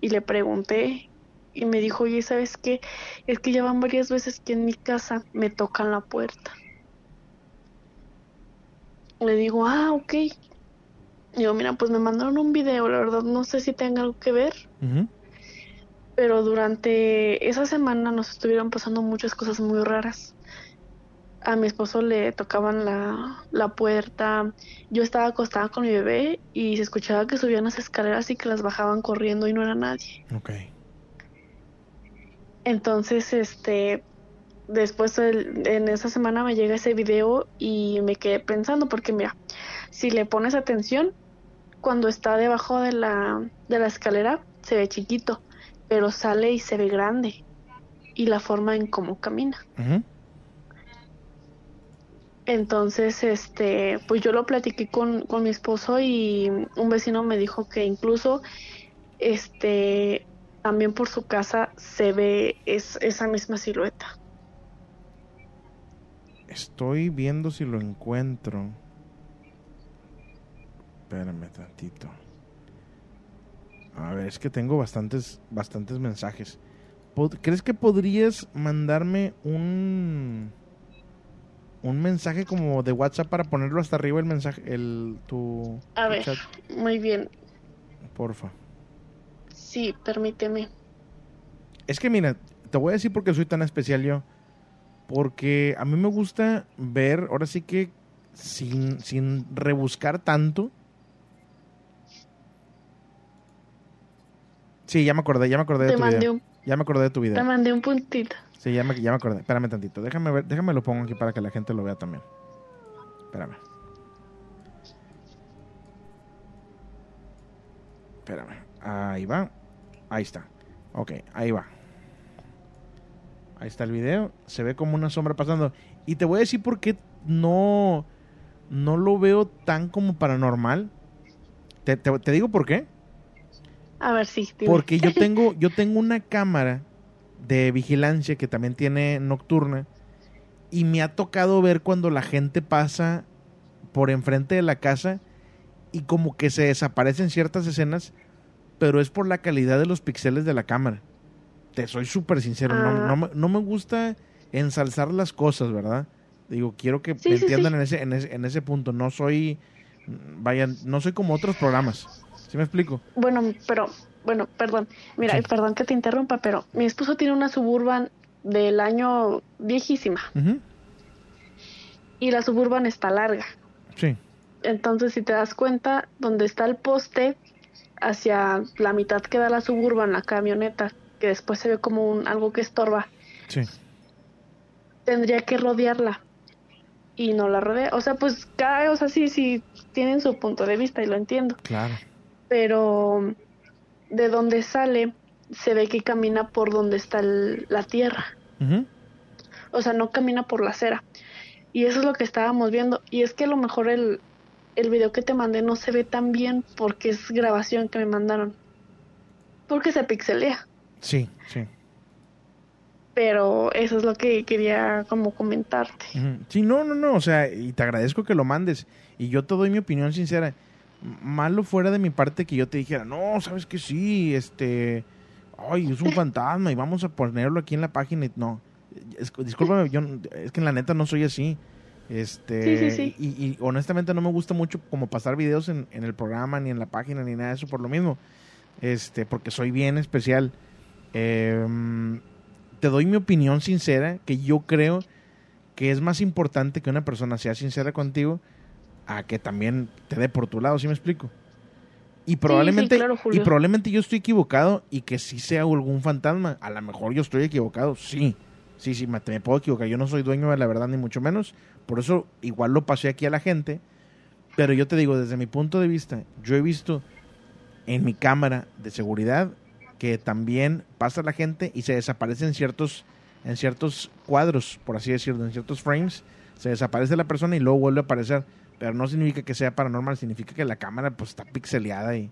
y le pregunté y me dijo, oye, ¿sabes qué? Es que ya van varias veces que en mi casa me tocan la puerta. Le digo, ah, ok. Digo, mira, pues me mandaron un video, la verdad no sé si tenga algo que ver, pero durante esa semana nos estuvieron pasando muchas cosas muy raras. A mi esposo le tocaban la, la puerta, yo estaba acostada con mi bebé y se escuchaba que subían las escaleras y que las bajaban corriendo y no era nadie. Ok. Entonces, este, después el- en esa semana me llega ese video y me quedé pensando porque mira, si le pones atención, cuando está debajo de la, de la escalera se ve chiquito, pero sale y se ve grande y la forma en cómo camina. Entonces, este, pues yo lo platiqué con, con mi esposo y un vecino me dijo que incluso, este, también por su casa se ve es, esa misma silueta. Estoy viendo si lo encuentro. Espérame tantito. A ver, es que tengo bastantes, bastantes mensajes. ¿Crees que podrías mandarme un un mensaje como de WhatsApp para ponerlo hasta arriba el mensaje, el tu, A ver, chat, muy bien. porfa? Sí, permíteme. Es que mira, te voy a decir por qué soy tan especial yo. Porque a mí me gusta ver, ahora sí que sin, sin rebuscar tanto. Sí, ya me acordé, ya me acordé de Te tu mandé video. un- Ya me acordé de tu Te video. mandé un puntito. Sí, ya me, ya me acordé. Espérame tantito. Déjame ver, déjame lo pongo aquí para que la gente lo vea también. Espérame. Espérame. Ahí va. Ahí está. Ok, ahí va. Ahí está el video. Se ve como una sombra pasando. Y te voy a decir por qué no, no lo veo tan como paranormal. Te, te- te digo por qué. A ver, sí. dime. Porque yo tengo, yo tengo una cámara de vigilancia que también tiene nocturna. Y me ha tocado ver cuando la gente pasa por enfrente de la casa y como que se desaparecen ciertas escenas, pero es por la calidad de los píxeles de la cámara. Te soy súper sincero, no, Ah. no, me, no me gusta ensalzar las cosas, ¿verdad? Digo, quiero que Sí, entiendan sí. En, ese, en, ese, en ese punto. No soy, vaya, no soy como otros programas. ¿Sí me explico? Bueno, pero, bueno, perdón. Mira, Sí. perdón que te interrumpa, pero mi esposo tiene una suburban del año viejísima Ujú, y la suburban está larga. Sí. Entonces, si te das cuenta, donde está el poste, hacia la mitad queda la suburban, la camioneta, que después se ve como un, algo que estorba, Sí. tendría que rodearla. Y no la rodea. O sea, pues cada, o sea, sí, sí, tienen su punto de vista y lo entiendo. Claro. Pero de donde sale, se ve que camina por donde está el- la tierra. O sea, no camina por la acera. Y eso es lo que estábamos viendo. Y es que a lo mejor el, el video que te mandé no se ve tan bien porque es grabación que me mandaron. Porque se pixelea. Sí, sí. Pero eso es lo que quería como comentarte. Sí, no, no, no, o sea, y te agradezco que lo mandes. Y yo te doy mi opinión sincera. Malo fuera de mi parte que yo te dijera, no, sabes que sí, este, ay, es un fantasma y vamos a ponerlo aquí en la página. y No, es, discúlpame, yo, es que en la neta no soy así. Este, Sí, sí, sí. Y, y honestamente no me gusta mucho como pasar videos en, en el programa, ni en la página, ni nada de eso por lo mismo. Este, porque soy bien especial. Em, te doy mi opinión sincera, que yo creo que es más importante que una persona sea sincera contigo a que también te dé por tu lado, ¿sí me explico? Y probablemente, claro, y probablemente yo estoy equivocado y que sí sea algún fantasma. A lo mejor yo estoy equivocado, sí. Sí, sí, me, me puedo equivocar. Yo no soy dueño de la verdad, ni mucho menos. Por eso igual lo pasé aquí a la gente. Pero yo te digo, desde mi punto de vista, yo he visto en mi cámara de seguridad que también pasa la gente y se desaparece en ciertos, en ciertos cuadros, por así decirlo, en ciertos frames. Se desaparece la persona y luego vuelve a aparecer. Pero no significa que sea paranormal, significa que la cámara pues está pixeleada y,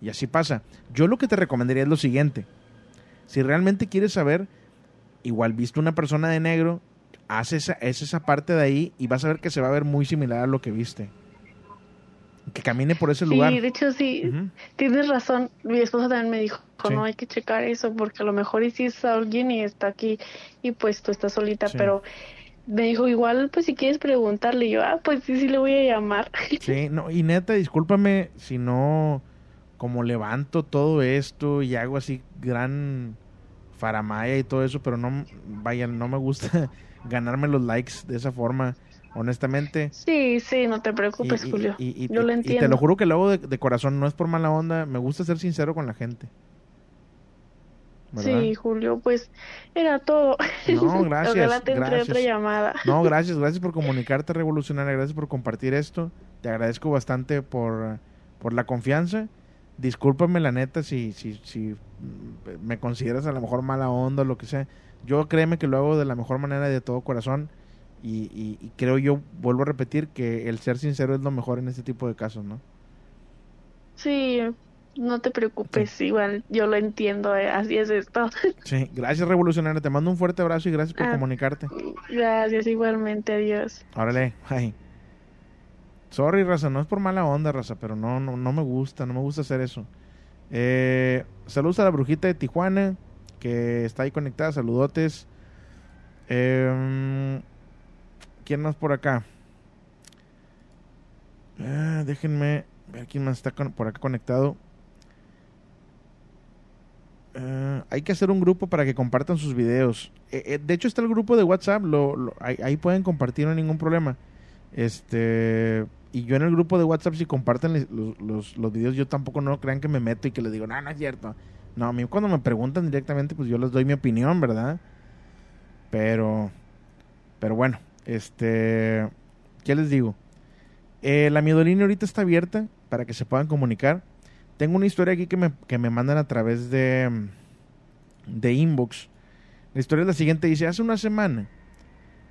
y así pasa. Yo lo que te recomendaría es lo siguiente. Si realmente quieres saber, igual viste una persona de negro, haz esa, haz esa parte de ahí y vas a ver que se va a ver muy similar a lo que viste. Que camine por ese lugar. Sí, de hecho sí, tienes razón. Mi esposa también me dijo, Sí. no hay que checar eso porque a lo mejor y si es alguien y está aquí y pues tú estás solita, Sí. pero me dijo igual, pues si quieres preguntarle, y yo, ah, pues sí, sí le voy a llamar. Sí, no, y neta, discúlpame si no, como levanto todo esto y hago así gran faramaya y todo eso, pero no, vaya, no me gusta ganarme los likes de esa forma, honestamente. Sí, sí, no te preocupes, Y- y- Julio. y- y- yo lo y entiendo. te lo juro que lo hago de, de corazón, no es por mala onda, me gusta ser sincero con la gente. ¿Verdad? Sí, Julio, pues era todo. No, gracias, Ojalá te entre gracias. otra llamada. No, gracias, gracias por comunicarte, Revolucionaria, gracias por compartir esto. Te agradezco bastante por, por la confianza. Discúlpame la neta si, si, si me consideras a lo mejor mala onda o lo que sea. Yo créeme que lo hago de la mejor manera y de todo corazón. Y, y- y creo yo, vuelvo a repetir, que el ser sincero es lo mejor en este tipo de casos, ¿no? Sí, no te preocupes, igual yo lo entiendo, eh, así es esto. Sí, gracias Revolucionaria, te mando un fuerte abrazo y gracias por Ah. comunicarte. Gracias, igualmente, adiós. Órale, ay. Sorry, raza, no es por mala onda, raza, pero no, no, no me gusta, no me gusta hacer eso. Eh, saludos a la brujita de Tijuana, que está ahí conectada, saludotes. Em, ¿Quién más por acá? Ah, déjenme ver quién más está con- por acá conectado. Ah, hay que hacer un grupo para que compartan sus videos. Eh, eh, de hecho, está el grupo de WhatsApp. Ahí, pueden compartir, no hay ningún problema. Este. Y yo en el grupo de WhatsApp, si comparten los, videos, yo tampoco no crean que me meto y que les digo, no, no es cierto. No, a mí cuando me preguntan directamente, pues yo les doy mi opinión, ¿verdad? Pero. Pero bueno, este. ¿Qué les digo? Eh, la miedolínea ahorita está abierta para que se puedan comunicar. Tengo una historia aquí que me, que me mandan a través de, de inbox. La historia es la siguiente. Dice, hace una semana,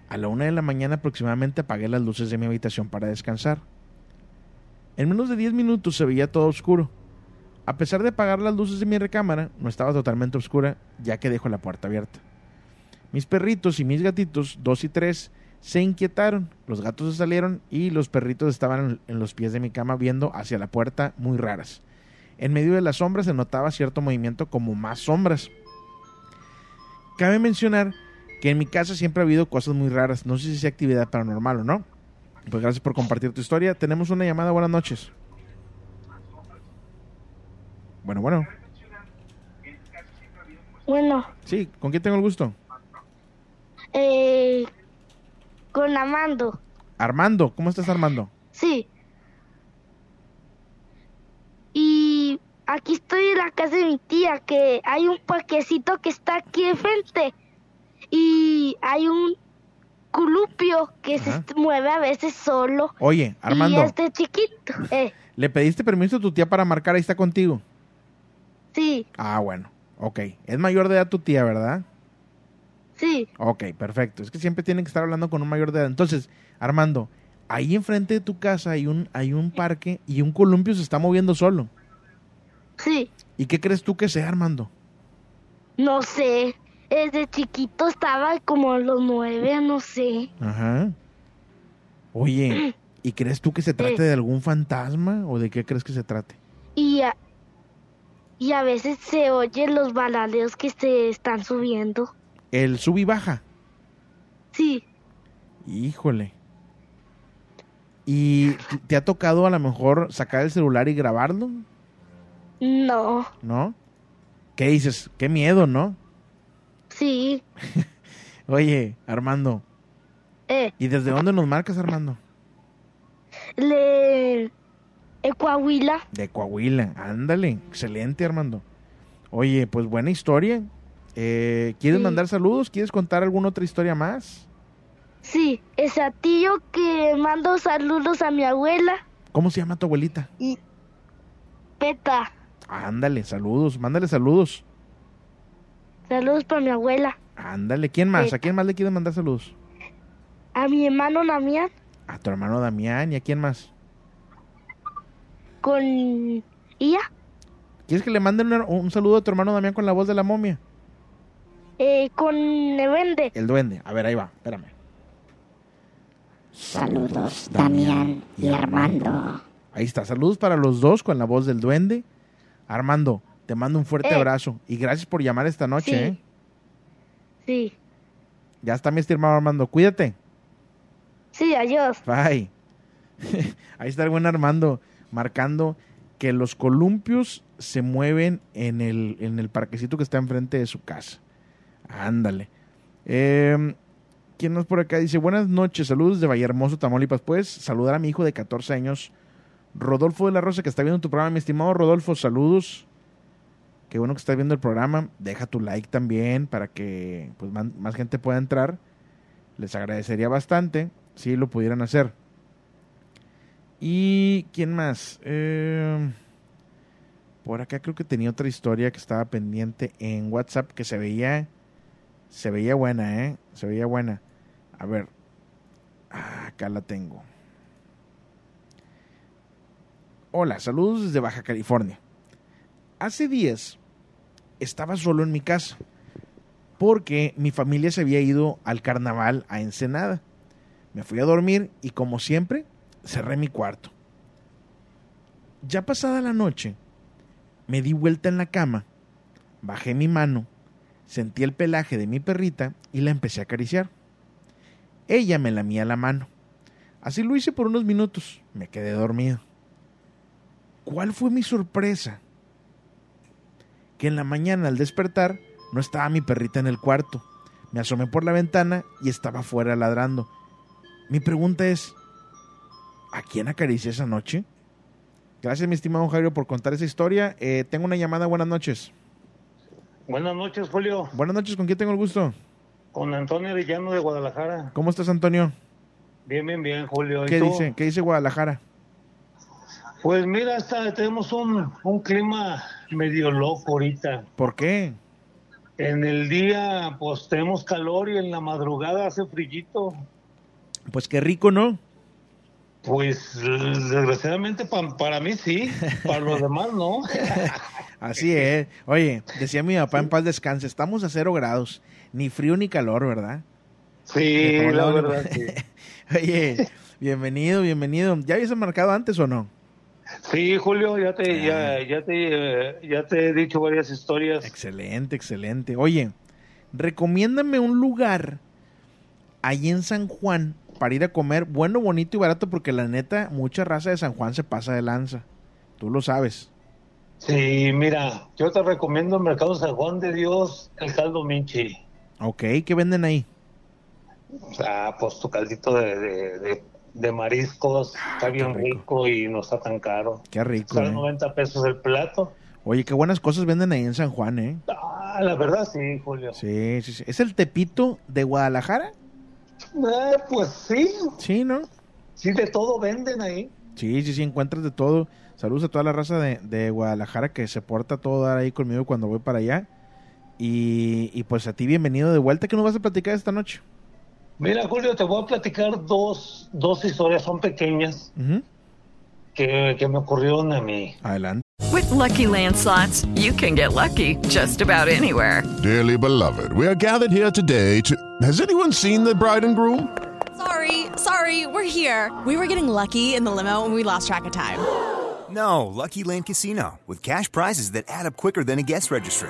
a la una de la mañana aproximadamente apagué las luces de mi habitación para descansar. En menos de 10 minutos se veía todo oscuro. A pesar de apagar las luces de mi recámara, no estaba totalmente oscura, ya que dejo la puerta abierta. Mis perritos y mis gatitos, dos y tres, se inquietaron. Los gatos se salieron y los perritos estaban en los pies de mi cama viendo hacia la puerta muy raras. En medio de las sombras se notaba cierto movimiento como más sombras. Cabe mencionar que en mi casa siempre ha habido cosas muy raras. No sé si sea actividad paranormal o no. Pues gracias por compartir tu historia. Tenemos una llamada. Buenas noches. Bueno, bueno. Bueno, Sí, ¿con quién tengo el gusto? eh, con Amando, Armando. ¿Cómo estás, Armando? sí. Aquí estoy en la casa de mi tía, que hay un parquecito que está aquí enfrente. Y hay un colupio que Ajá. se mueve a veces solo. Oye, Armando. Y este chiquito, eh, ¿Le pediste permiso a tu tía para marcar? Ahí está contigo. sí, Ah, bueno. Ok. Es mayor de edad tu tía, ¿verdad? sí, Ok, perfecto. Es que siempre tienen que estar hablando con un mayor de edad. Entonces, Armando, ahí enfrente de tu casa hay un, hay un parque y un columpio se está moviendo solo. Sí. ¿Y qué crees tú que sea, Armando? No sé. Desde chiquito estaba como a los nueve, no sé. Ajá. Oye, ¿y crees tú que se trate de algún fantasma o de qué crees que se trate? Y, a- y a veces se oyen los balaleos que se están subiendo. El sub y baja. Sí, Híjole. ¿Y te ha tocado a lo mejor sacar el celular y grabarlo? No, ¿No? ¿Qué dices? Qué miedo, ¿no? sí, Oye, Armando. eh, ¿Y desde dónde nos marcas, Armando? En Coahuila, De Coahuila. Ándale. Excelente, Armando. Oye, pues buena historia. Eh, ¿Quieres Sí. mandar saludos? ¿Quieres contar alguna otra historia más? sí, es a tío que mando saludos a mi abuela ¿Cómo se llama tu abuelita? y Peta, Ándale, saludos. Mándale saludos. saludos para mi abuela, Ándale. ¿Quién más? ¿A quién más le quieres mandar saludos? a mi hermano Damián A tu hermano Damián y a quién más. con ella, ¿Quieres que le manden un, un saludo a tu hermano Damián con la voz de la momia? eh, con Nevende. El duende. A ver, ahí va. Espérame. Saludos, Damián y Armando. Ahí está. Saludos para los dos con la voz del duende. Armando, te mando un fuerte Eh. abrazo. Y gracias por llamar esta noche, Sí. ¿eh? Sí, Ya está mi estimado Armando. Cuídate. sí, adiós. Bye. Ahí está el buen Armando marcando que los columpios se mueven en el, en el parquecito que está enfrente de su casa. Ándale. Eh, ¿Quién más por acá? Dice, buenas noches, saludos de Vallehermoso, Tamaulipas. ¿Puedes saludar a mi hijo de 14 años, Rodolfo de la Rosa, que está viendo tu programa? Mi estimado Rodolfo, saludos. Qué bueno que estás viendo el programa. Deja tu like también para que pues, man- más gente pueda entrar. Les agradecería bastante si lo pudieran hacer. ¿Y quién más? Eh, por acá creo que tenía otra historia que estaba pendiente en WhatsApp que se veía se veía buena, ¿eh? Se veía buena. A ver. Acá la tengo. Hola, saludos desde Baja California. Hace días estaba solo en mi casa porque mi familia se había ido al carnaval a Ensenada. Me fui a dormir y como siempre cerré mi cuarto. Ya pasada la noche, me di vuelta en la cama, bajé mi mano, sentí el pelaje de mi perrita y la empecé a acariciar. Ella me lamía la mano. Así lo hice por unos minutos. Me quedé dormido. ¿Cuál fue mi sorpresa? Que en la mañana al despertar no estaba mi perrita en el cuarto. Me asomé por la ventana y estaba afuera ladrando. Mi pregunta es, ¿a quién acaricié esa noche? Gracias, mi estimado Jairo, por contar esa historia. Eh, tengo una llamada. Buenas noches. Buenas noches, Julio. Buenas noches. ¿Con quién tengo el gusto? Con Antonio Arellano de Guadalajara. ¿Cómo estás, Antonio? Bien, bien, bien, Julio. ¿Y ¿Qué dice? ¿Qué dice Guadalajara? Pues mira, está, tenemos un, un clima medio loco ahorita. ¿Por qué? En el día, pues tenemos calor y en la madrugada hace frillito. Pues qué rico, ¿no? Pues desgraciadamente pa- para mí sí, para los demás no. Así es. Oye, decía mi papá en paz descanse, estamos a cero grados. Ni frío ni calor, ¿verdad? Sí, la verdad, sí. Oye, bienvenido, bienvenido. ¿Ya habías marcado antes o no? Sí, Julio, ya te, ya, ya te, eh, ya te he dicho varias historias. Excelente, excelente. Oye, recomiéndame un lugar ahí en San Juan para ir a comer bueno, bonito y barato, porque la neta, mucha raza de San Juan se pasa de lanza. Tú lo sabes. Sí, mira, yo te recomiendo el Mercado San Juan de Dios, el caldo Minchi. Ok, ¿qué venden ahí? O sea, pues tu caldito de, de, de- de mariscos está bien rico. y no está tan caro. Qué rico. Sale eh. 90 pesos el plato. Oye, qué buenas cosas venden ahí en San Juan, ¿eh? Ah, la verdad sí, Julio. Sí, sí, sí. ¿Es el Tepito de Guadalajara? Eh, pues sí. Sí, ¿no? Sí, de todo venden ahí. Sí, sí, sí, encuentras de todo. Saludos a toda la raza de, de Guadalajara que se porta todo dar ahí conmigo cuando voy para allá. Y, y pues a ti bienvenido de vuelta. ¿Qué nos vas a platicar esta noche? Mira, Julio, te voy a platicar dos, dos historias, son pequeñas, Ujú. que, que me ocurrieron a mí. Adelante. With Lucky Land slots, you can get lucky just about anywhere. Dearly beloved, we are gathered here today to. Has anyone seen the bride and groom? Sorry, sorry, we're here. We were getting lucky in the limo and we lost track of time. No, Lucky Land Casino, with cash prizes that add up quicker than a guest registry.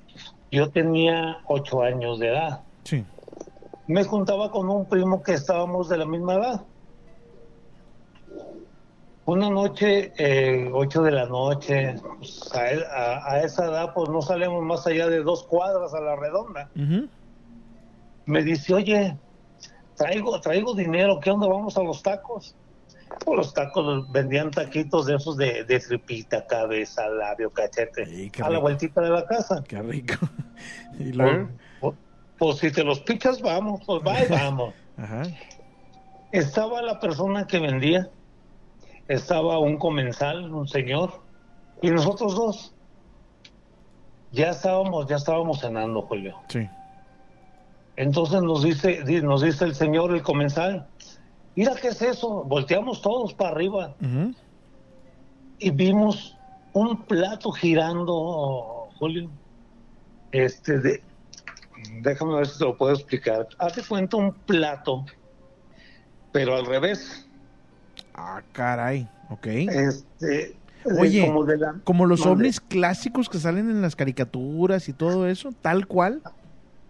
Yo tenía ocho años de edad. Sí. Me juntaba con un primo que estábamos de la misma edad. Una noche, eh, ocho de la noche, pues, a, a- a esa edad pues no salimos más allá de dos cuadras a la redonda. Me dice, oye, traigo, traigo dinero, ¿qué onda? Vamos a los tacos. Los tacos vendían taquitos de esos de, de tripita, cabeza, labio, cachete, a la vueltita de la casa. Qué rico. y luego. pues- pues si te los pichas, vamos, pues va y vamos. Ajá. Estaba la persona que vendía, estaba un comensal, un señor, y nosotros dos. Ya estábamos, ya estábamos cenando, Julio. Sí. Entonces nos dice, di- nos dice el señor, el comensal, mira qué es eso, volteamos todos para arriba y vimos un plato girando, Julio. Este de déjame ver si te lo puedo explicar. Hazte cuenta un plato, pero al revés. Ah, caray. Ok. Este Oye, como de la- como los ovnis clásicos que salen en las caricaturas y todo eso, tal cual.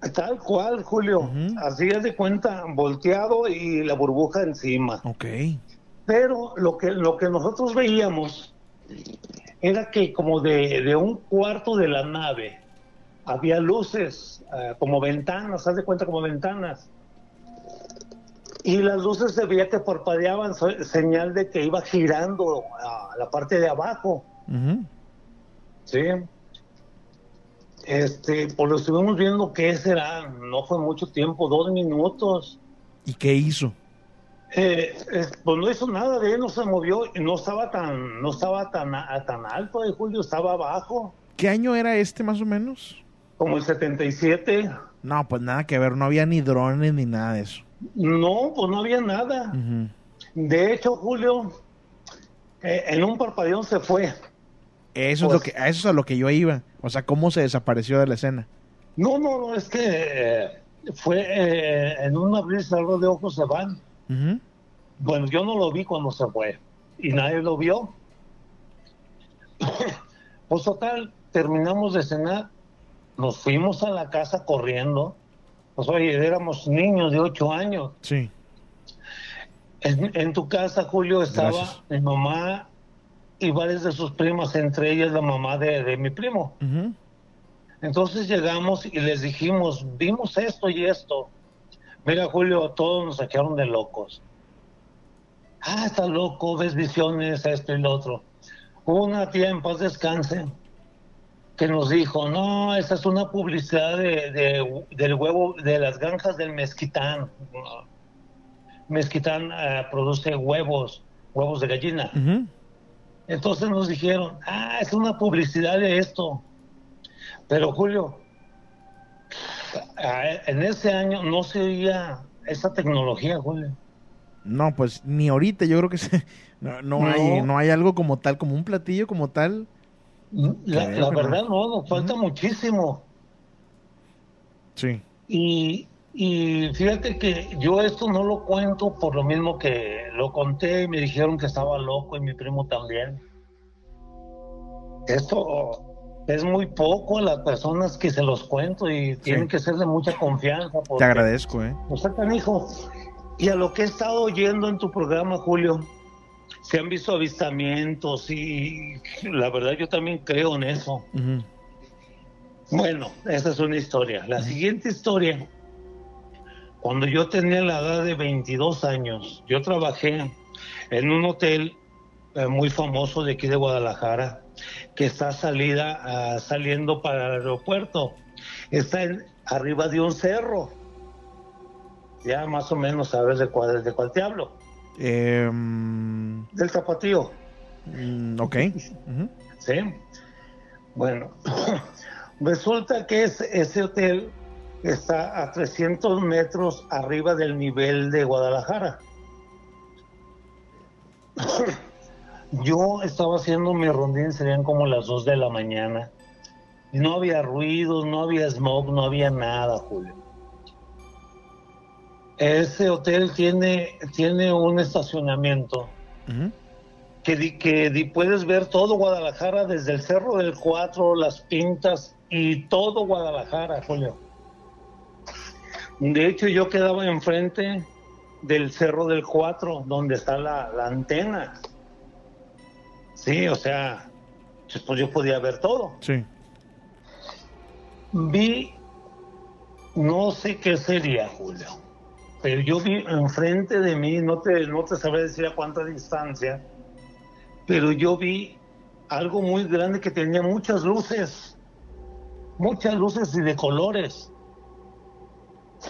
Tal cual, Julio. Así es de cuenta, volteado y la burbuja encima. Ok. Pero lo que, lo que nosotros veíamos era que como de, de un cuarto de la nave había luces, eh, como ventanas, haz de cuenta como ventanas. Y las luces se veía que parpadeaban, señal de que iba girando a la parte de abajo. Sí. Este, pues lo estuvimos viendo qué será, no fue mucho tiempo, dos minutos. ¿Y qué hizo? Eh, eh, pues no hizo nada de él, no se movió, no estaba tan, no estaba tan, a- tan alto, eh, Julio, estaba abajo, ¿Qué año era este más o menos? como el 77. No, pues nada que ver, no había ni drones ni nada de eso. No, pues no había nada. De hecho, Julio, eh, en un parpadeón se fue. Eso, Pues- es lo que, a eso es a lo que yo iba. O sea, cómo se desapareció de la escena. No, no, no, es que eh, fue eh, en un abrir y cerrar de ojos se van. Bueno, yo no lo vi cuando se fue y nadie lo vio. pues total, terminamos de cenar, nos fuimos a la casa corriendo. Pues oye, éramos niños de ocho años. Sí. En, en tu casa, Julio, estaba Gracias. mi mamá y varias de sus primas, entre ellas la mamá de, de mi primo. Entonces llegamos y les dijimos, vimos esto y esto. Mira, Julio, todos nos sacaron de locos. Ah, está loco, ves visiones, esto y lo otro. Hubo una tía en paz descanse que nos dijo, no, esa es una publicidad de, de- del huevo, de las granjas del mezquitán. Mezquitán eh, produce huevos, huevos de gallina. Entonces nos dijeron, ah, es una publicidad de esto. Pero Julio, ah, en ese año no se oía esa tecnología, Julio. No, pues ni ahorita yo creo que se- no, no No. hay no hay algo como tal, como un platillo como tal. La, Creo la verdad no, nos falta muchísimo. Sí. Y, y fíjate que yo esto no lo cuento por lo mismo que lo conté y me dijeron que estaba loco y mi primo también. Esto es muy poco a las personas que se los cuento y tienen que ser de mucha confianza. Te agradezco, ¿eh? O sea, canijo. Y a lo que he estado oyendo en tu programa, Julio, se han visto avistamientos y la verdad yo también creo en eso. Bueno, esa es una historia. La siguiente historia Cuando yo tenía la edad de 22 años, yo trabajé en un hotel eh, muy famoso de aquí de Guadalajara, que está salida, ah, saliendo para el aeropuerto. Está en- arriba de un cerro. Ya más o menos sabes de cuál, de cuál te hablo. Em, Del tapatío. mm, ok. ¿sí? Bueno, resulta que es- ese hotel está a 300 metros arriba del nivel de Guadalajara. Yo estaba haciendo mi rondín, serían como las 2 de la mañana. No había ruidos, no había smog, no había nada, Julio. Ese hotel tiene, tiene un estacionamiento que, di- que di- puedes ver todo Guadalajara desde el Cerro del Cuatro, las Pintas y todo Guadalajara, Julio. De hecho, yo quedaba enfrente del Cerro del Cuatro, donde está la, la antena. Sí, o sea, pues yo podía ver todo. Sí. Vi, no sé qué sería, Julio, pero yo vi enfrente de mí, no te, no te sabré decir a cuánta distancia, pero yo vi algo muy grande que tenía muchas luces, muchas luces y de colores.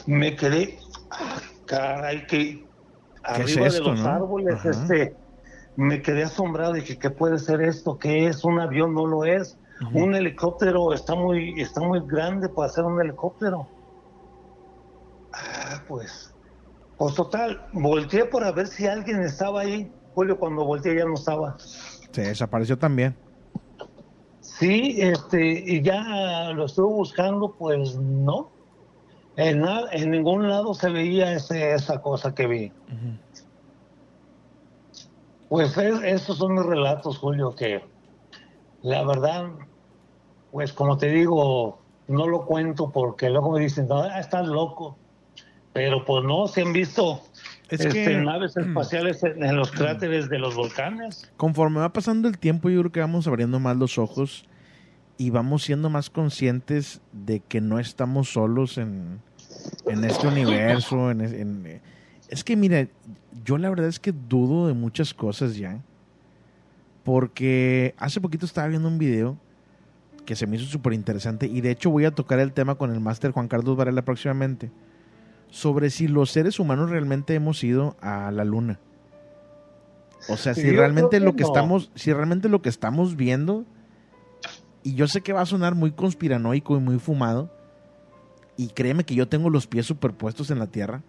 Me quedé, ah, caray, que arriba de esto, los no? árboles, Ajá. este, me quedé asombrado y dije, ¿qué puede ser esto? ¿Qué es? ¿Un avión? No lo es. Un helicóptero está muy, está muy grande para ser un helicóptero. Ah, pues, pues total, volteé para ver si alguien estaba ahí. Julio, cuando volteé ya no estaba. Se desapareció también. Sí, este, y ya lo estuve buscando, pues no. En, en ningún lado se veía ese, esa cosa que vi. Pues es- esos son mis relatos, Julio, que la verdad, pues como te digo, no lo cuento porque luego me dicen, no, estás loco. Pero pues no, se han visto Es este, que- naves espaciales en, en los cráteres de los volcanes. Conforme va pasando el tiempo, yo creo que vamos abriendo más los ojos y vamos siendo más conscientes de que no estamos solos en, en este universo. En, eh, es que, mira, yo la verdad es que dudo de muchas cosas ya. Porque hace poquito estaba viendo un video que se me hizo súper interesante y de hecho voy a tocar el tema con el máster Juan Carlos Varela próximamente sobre si los seres humanos realmente hemos ido a la luna. O sea, si Yo realmente que lo que no. estamos, si realmente lo que estamos viendo, y yo sé que va a sonar muy conspiranoico y muy fumado, y créeme que yo tengo los pies superpuestos en la tierra,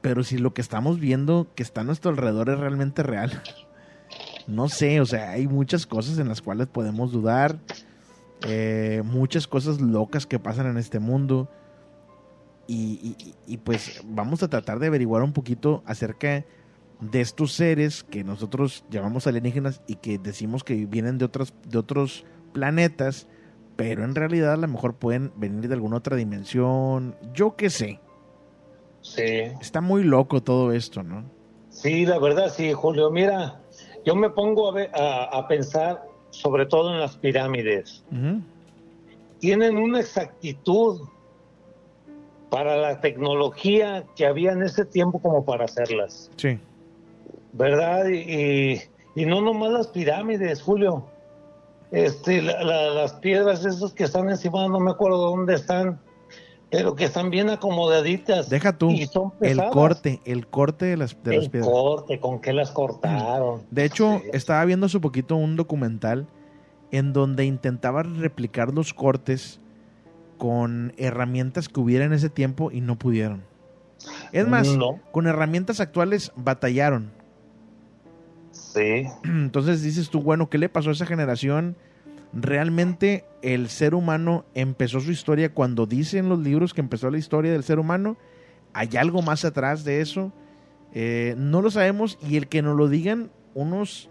pero si lo que estamos viendo que está a nuestro alrededor es realmente real, no sé, o sea, hay muchas cosas en las cuales podemos dudar, eh, muchas cosas locas que pasan en este mundo. Y, pues vamos a tratar de averiguar un poquito acerca de estos seres que nosotros llamamos alienígenas y que decimos que vienen de otras de otros planetas, pero en realidad a lo mejor pueden venir de alguna otra dimensión, yo qué sé. Sí. Está muy loco todo esto, ¿no? Sí, la verdad, sí, Julio. Mira, yo me pongo a, ver- a, a pensar sobre todo en las pirámides. Tienen una exactitud para la tecnología que había en ese tiempo como para hacerlas, Sí. ¿verdad? Y, y- y no nomás las pirámides, Julio. Este, la- la- las piedras esas que están encima, no me acuerdo dónde están, pero que están bien acomodaditas. Deja tú Y son el corte, el corte de las, de las El piedras. corte, con qué las cortaron. De hecho, estaba viendo hace poquito un documental en donde intentaba replicar los cortes con herramientas que hubiera en ese tiempo y no pudieron. Es más, No. con herramientas actuales batallaron. Entonces dices tú, bueno, ¿qué le pasó a esa generación? Realmente el ser humano empezó su historia cuando dicen los libros que empezó la historia del ser humano. ¿Hay algo más atrás de eso? Eh, no lo sabemos y el que nos lo digan unos,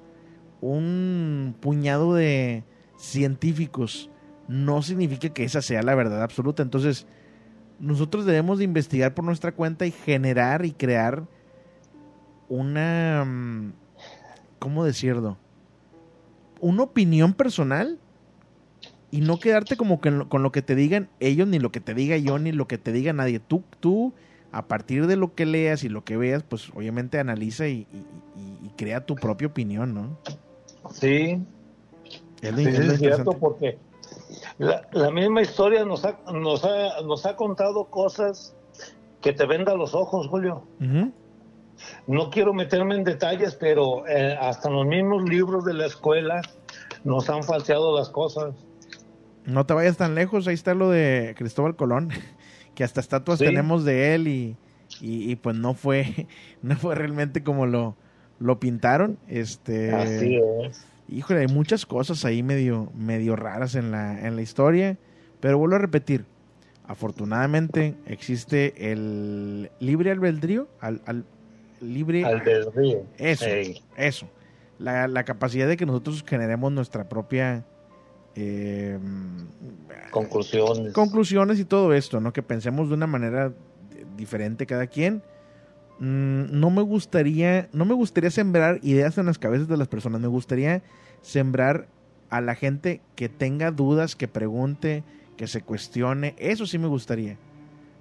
un puñado de científicos no significa que esa sea la verdad absoluta. Entonces, nosotros debemos de investigar por nuestra cuenta y generar y crear una... ¿Cómo decirlo? Una opinión personal y no quedarte como que con lo que te digan ellos, ni lo que te diga yo, ni lo que te diga nadie. Tú, tú a partir de lo que leas y lo que veas, pues obviamente analiza y, y- y crea tu propia opinión, ¿no? Sí, Es lo, sí, es sí, lo es cierto, interesante. porque la, la misma historia nos ha, nos, ha, nos ha contado cosas que te venda los ojos, Julio. No quiero meterme en detalles, pero eh, hasta los mismos libros de la escuela nos han falseado las cosas. No te vayas tan lejos, ahí está lo de Cristóbal Colón, que hasta estatuas Sí. tenemos de él y, y- y, pues no fue, no fue realmente como lo, lo pintaron. Este, Así es. Híjole, hay muchas cosas ahí medio, medio raras en la, en la historia, pero vuelvo a repetir, afortunadamente existe el libre albedrío, al, al- libre Albedrío. eso, Ey. eso. La, la capacidad de que nosotros generemos nuestra propia eh, Conclusiones. conclusiones y todo esto, ¿no? Que pensemos de una manera diferente cada quien. Mm, no me gustaría, no me gustaría sembrar ideas en las cabezas de las personas. Me gustaría sembrar a la gente que tenga dudas, que pregunte, que se cuestione. Eso sí me gustaría.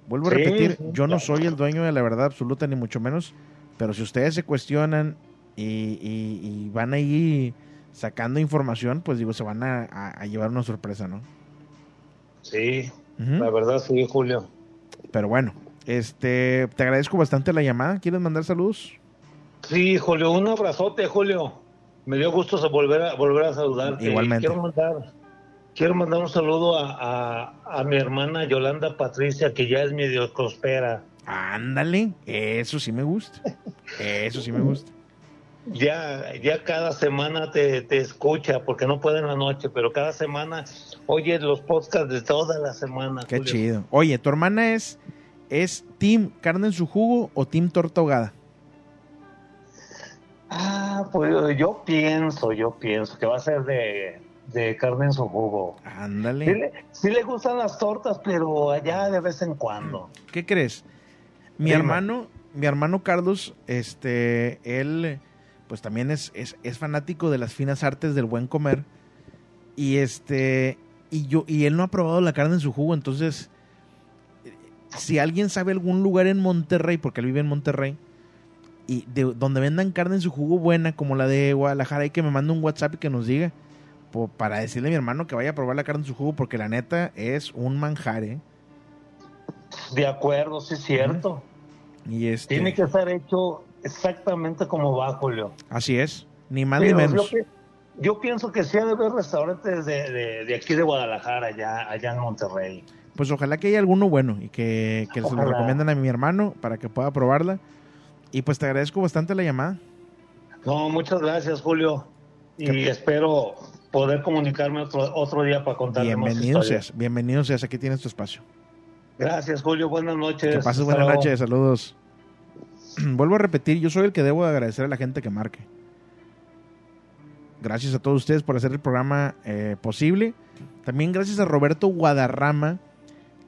Vuelvo a repetir, sí, yo no soy el dueño de la verdad absoluta, ni mucho menos. Pero si ustedes se cuestionan y, y- y van ahí sacando información, pues digo, se van a, a- a llevar una sorpresa, ¿no? Sí, la verdad sí, Julio. Pero bueno, este, te agradezco bastante la llamada. ¿Quieres mandar saludos? Sí, Julio, un abrazote, Julio. Me dio gusto volver a, volver a saludarte. Igualmente. Quiero mandar, quiero mandar un saludo a, a- a mi hermana Yolanda Patricia, que ya es mi dioscospera. Ándale, eso sí me gusta. Eso sí me gusta. Ya, ya cada semana te, te escucha, porque no puede en la noche, pero cada semana oye los podcasts de toda la semana. Qué Julio. chido. Oye, ¿tu hermana es, es Team Carne en su jugo o Team Torta ahogada? Ah, pues yo pienso, yo pienso que va a ser de, de carne en su jugo. Ándale. Sí le, sí le gustan las tortas, pero allá de vez en cuando. ¿Qué crees? Mi hermano, mi hermano Carlos, este, él, pues también es, es, es fanático de las finas artes del buen comer. Y este, y yo, y él no ha probado la carne en su jugo, entonces, si alguien sabe algún lugar en Monterrey, porque él vive en Monterrey, y de donde vendan carne en su jugo buena, como la de Guadalajara, y que me mande un WhatsApp y que nos diga, para decirle a mi hermano que vaya a probar la carne en su jugo, porque la neta es un manjar, ¿eh? De acuerdo, sí es cierto. Y este, Tiene que estar hecho exactamente como va, Julio. Así es, ni más Pero ni menos. Yo, pi- yo pienso que sí ha de haber restaurantes de, de, de aquí de Guadalajara, allá, allá en Monterrey. Pues ojalá que haya alguno bueno y que, que se lo recomienden a mi hermano para que pueda probarla. Y pues te agradezco bastante la llamada. No, muchas gracias, Julio. Y espero poder comunicarme otro, otro día para contarle más Bienvenido historias. seas, bienvenido seas, aquí tienes tu espacio. Gracias, Julio. Buenas noches. Que pases buenas noches, saludos. Vuelvo a repetir, yo soy el que debo de agradecer a la gente que marque. Gracias a todos ustedes por hacer el programa eh, posible. También gracias a Roberto Guadarrama,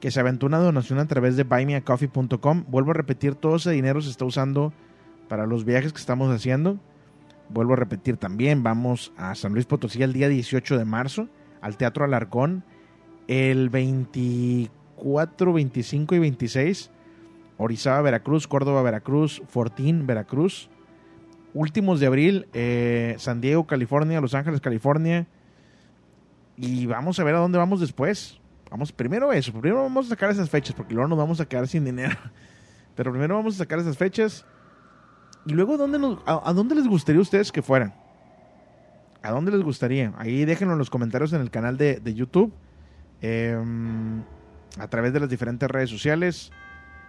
que se aventó una donación a través de buymeacoffee.com. Vuelvo a repetir, todo ese dinero se está usando para los viajes que estamos haciendo. Vuelvo a repetir también, vamos a San Luis Potosí el día 18 de marzo, al Teatro Alarcón, el 24, 25 y 26, Orizaba, Veracruz, Córdoba, Veracruz, Fortín, Veracruz. Últimos de abril, eh, San Diego, California, Los Ángeles, California. Y vamos a ver a dónde vamos después. Vamos primero eso, primero vamos a sacar esas fechas, porque luego nos vamos a quedar sin dinero. Pero primero vamos a sacar esas fechas. Y luego, ¿dónde a, dónde les gustaría a ustedes que fueran? ¿A dónde les gustaría? Ahí déjenlo en los comentarios en el canal de, de YouTube. em, a través de las diferentes redes sociales.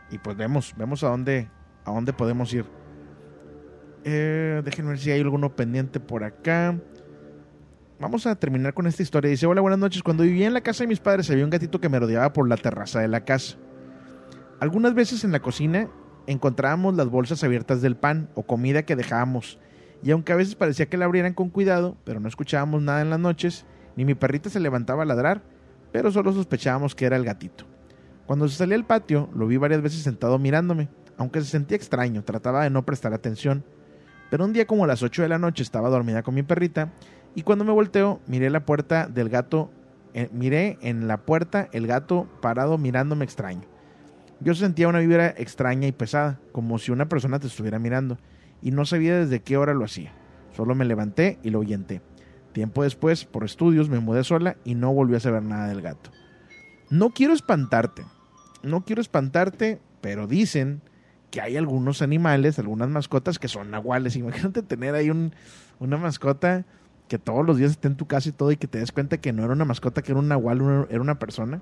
Y pues vemos, vemos a dónde, a dónde podemos ir. Eh, déjenme ver si hay alguno pendiente por acá. Vamos a terminar con esta historia. Dice, hola, buenas noches. Cuando vivía en la casa de mis padres había un gatito que me rodeaba por la terraza de la casa. Algunas veces en la cocina encontrábamos las bolsas abiertas del pan o comida que dejábamos. Y aunque a veces parecía que la abrieran con cuidado, pero no escuchábamos nada en las noches, ni mi perrita se levantaba a ladrar, pero solo sospechábamos que era el gatito. Cuando se salía al patio, lo vi varias veces sentado mirándome, aunque se sentía extraño, trataba de no prestar atención. Pero un día como a las 8 de la noche estaba dormida con mi perrita y cuando me volteo miré la puerta del gato, eh, miré en la puerta el gato parado mirándome extraño. Yo sentía una vibra extraña y pesada, como si una persona te estuviera mirando, y no sabía desde qué hora lo hacía. Solo me levanté y lo ahuyenté. Tiempo después, por estudios, me mudé sola y no volví a saber nada del gato. No quiero espantarte, no quiero espantarte, pero dicen que hay algunos animales, algunas mascotas que son nahuales. Imagínate tener ahí un, una mascota que todos los días esté en tu casa y todo y que te des cuenta que no era una mascota, que era un nahual, una- era una persona.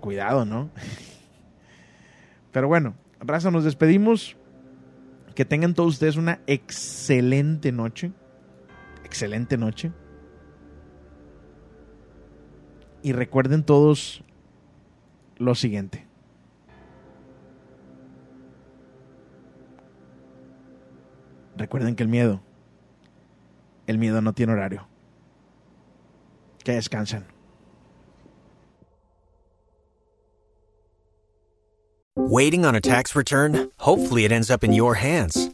Cuidado, ¿no? Pero bueno, raza, nos despedimos. Que tengan todos ustedes una excelente noche. Excelente noche. Y recuerden todos lo siguiente. Recuerden que el miedo, el miedo no tiene horario. Que descansen. Waiting on a tax return? Hopefully, it ends up in your hands.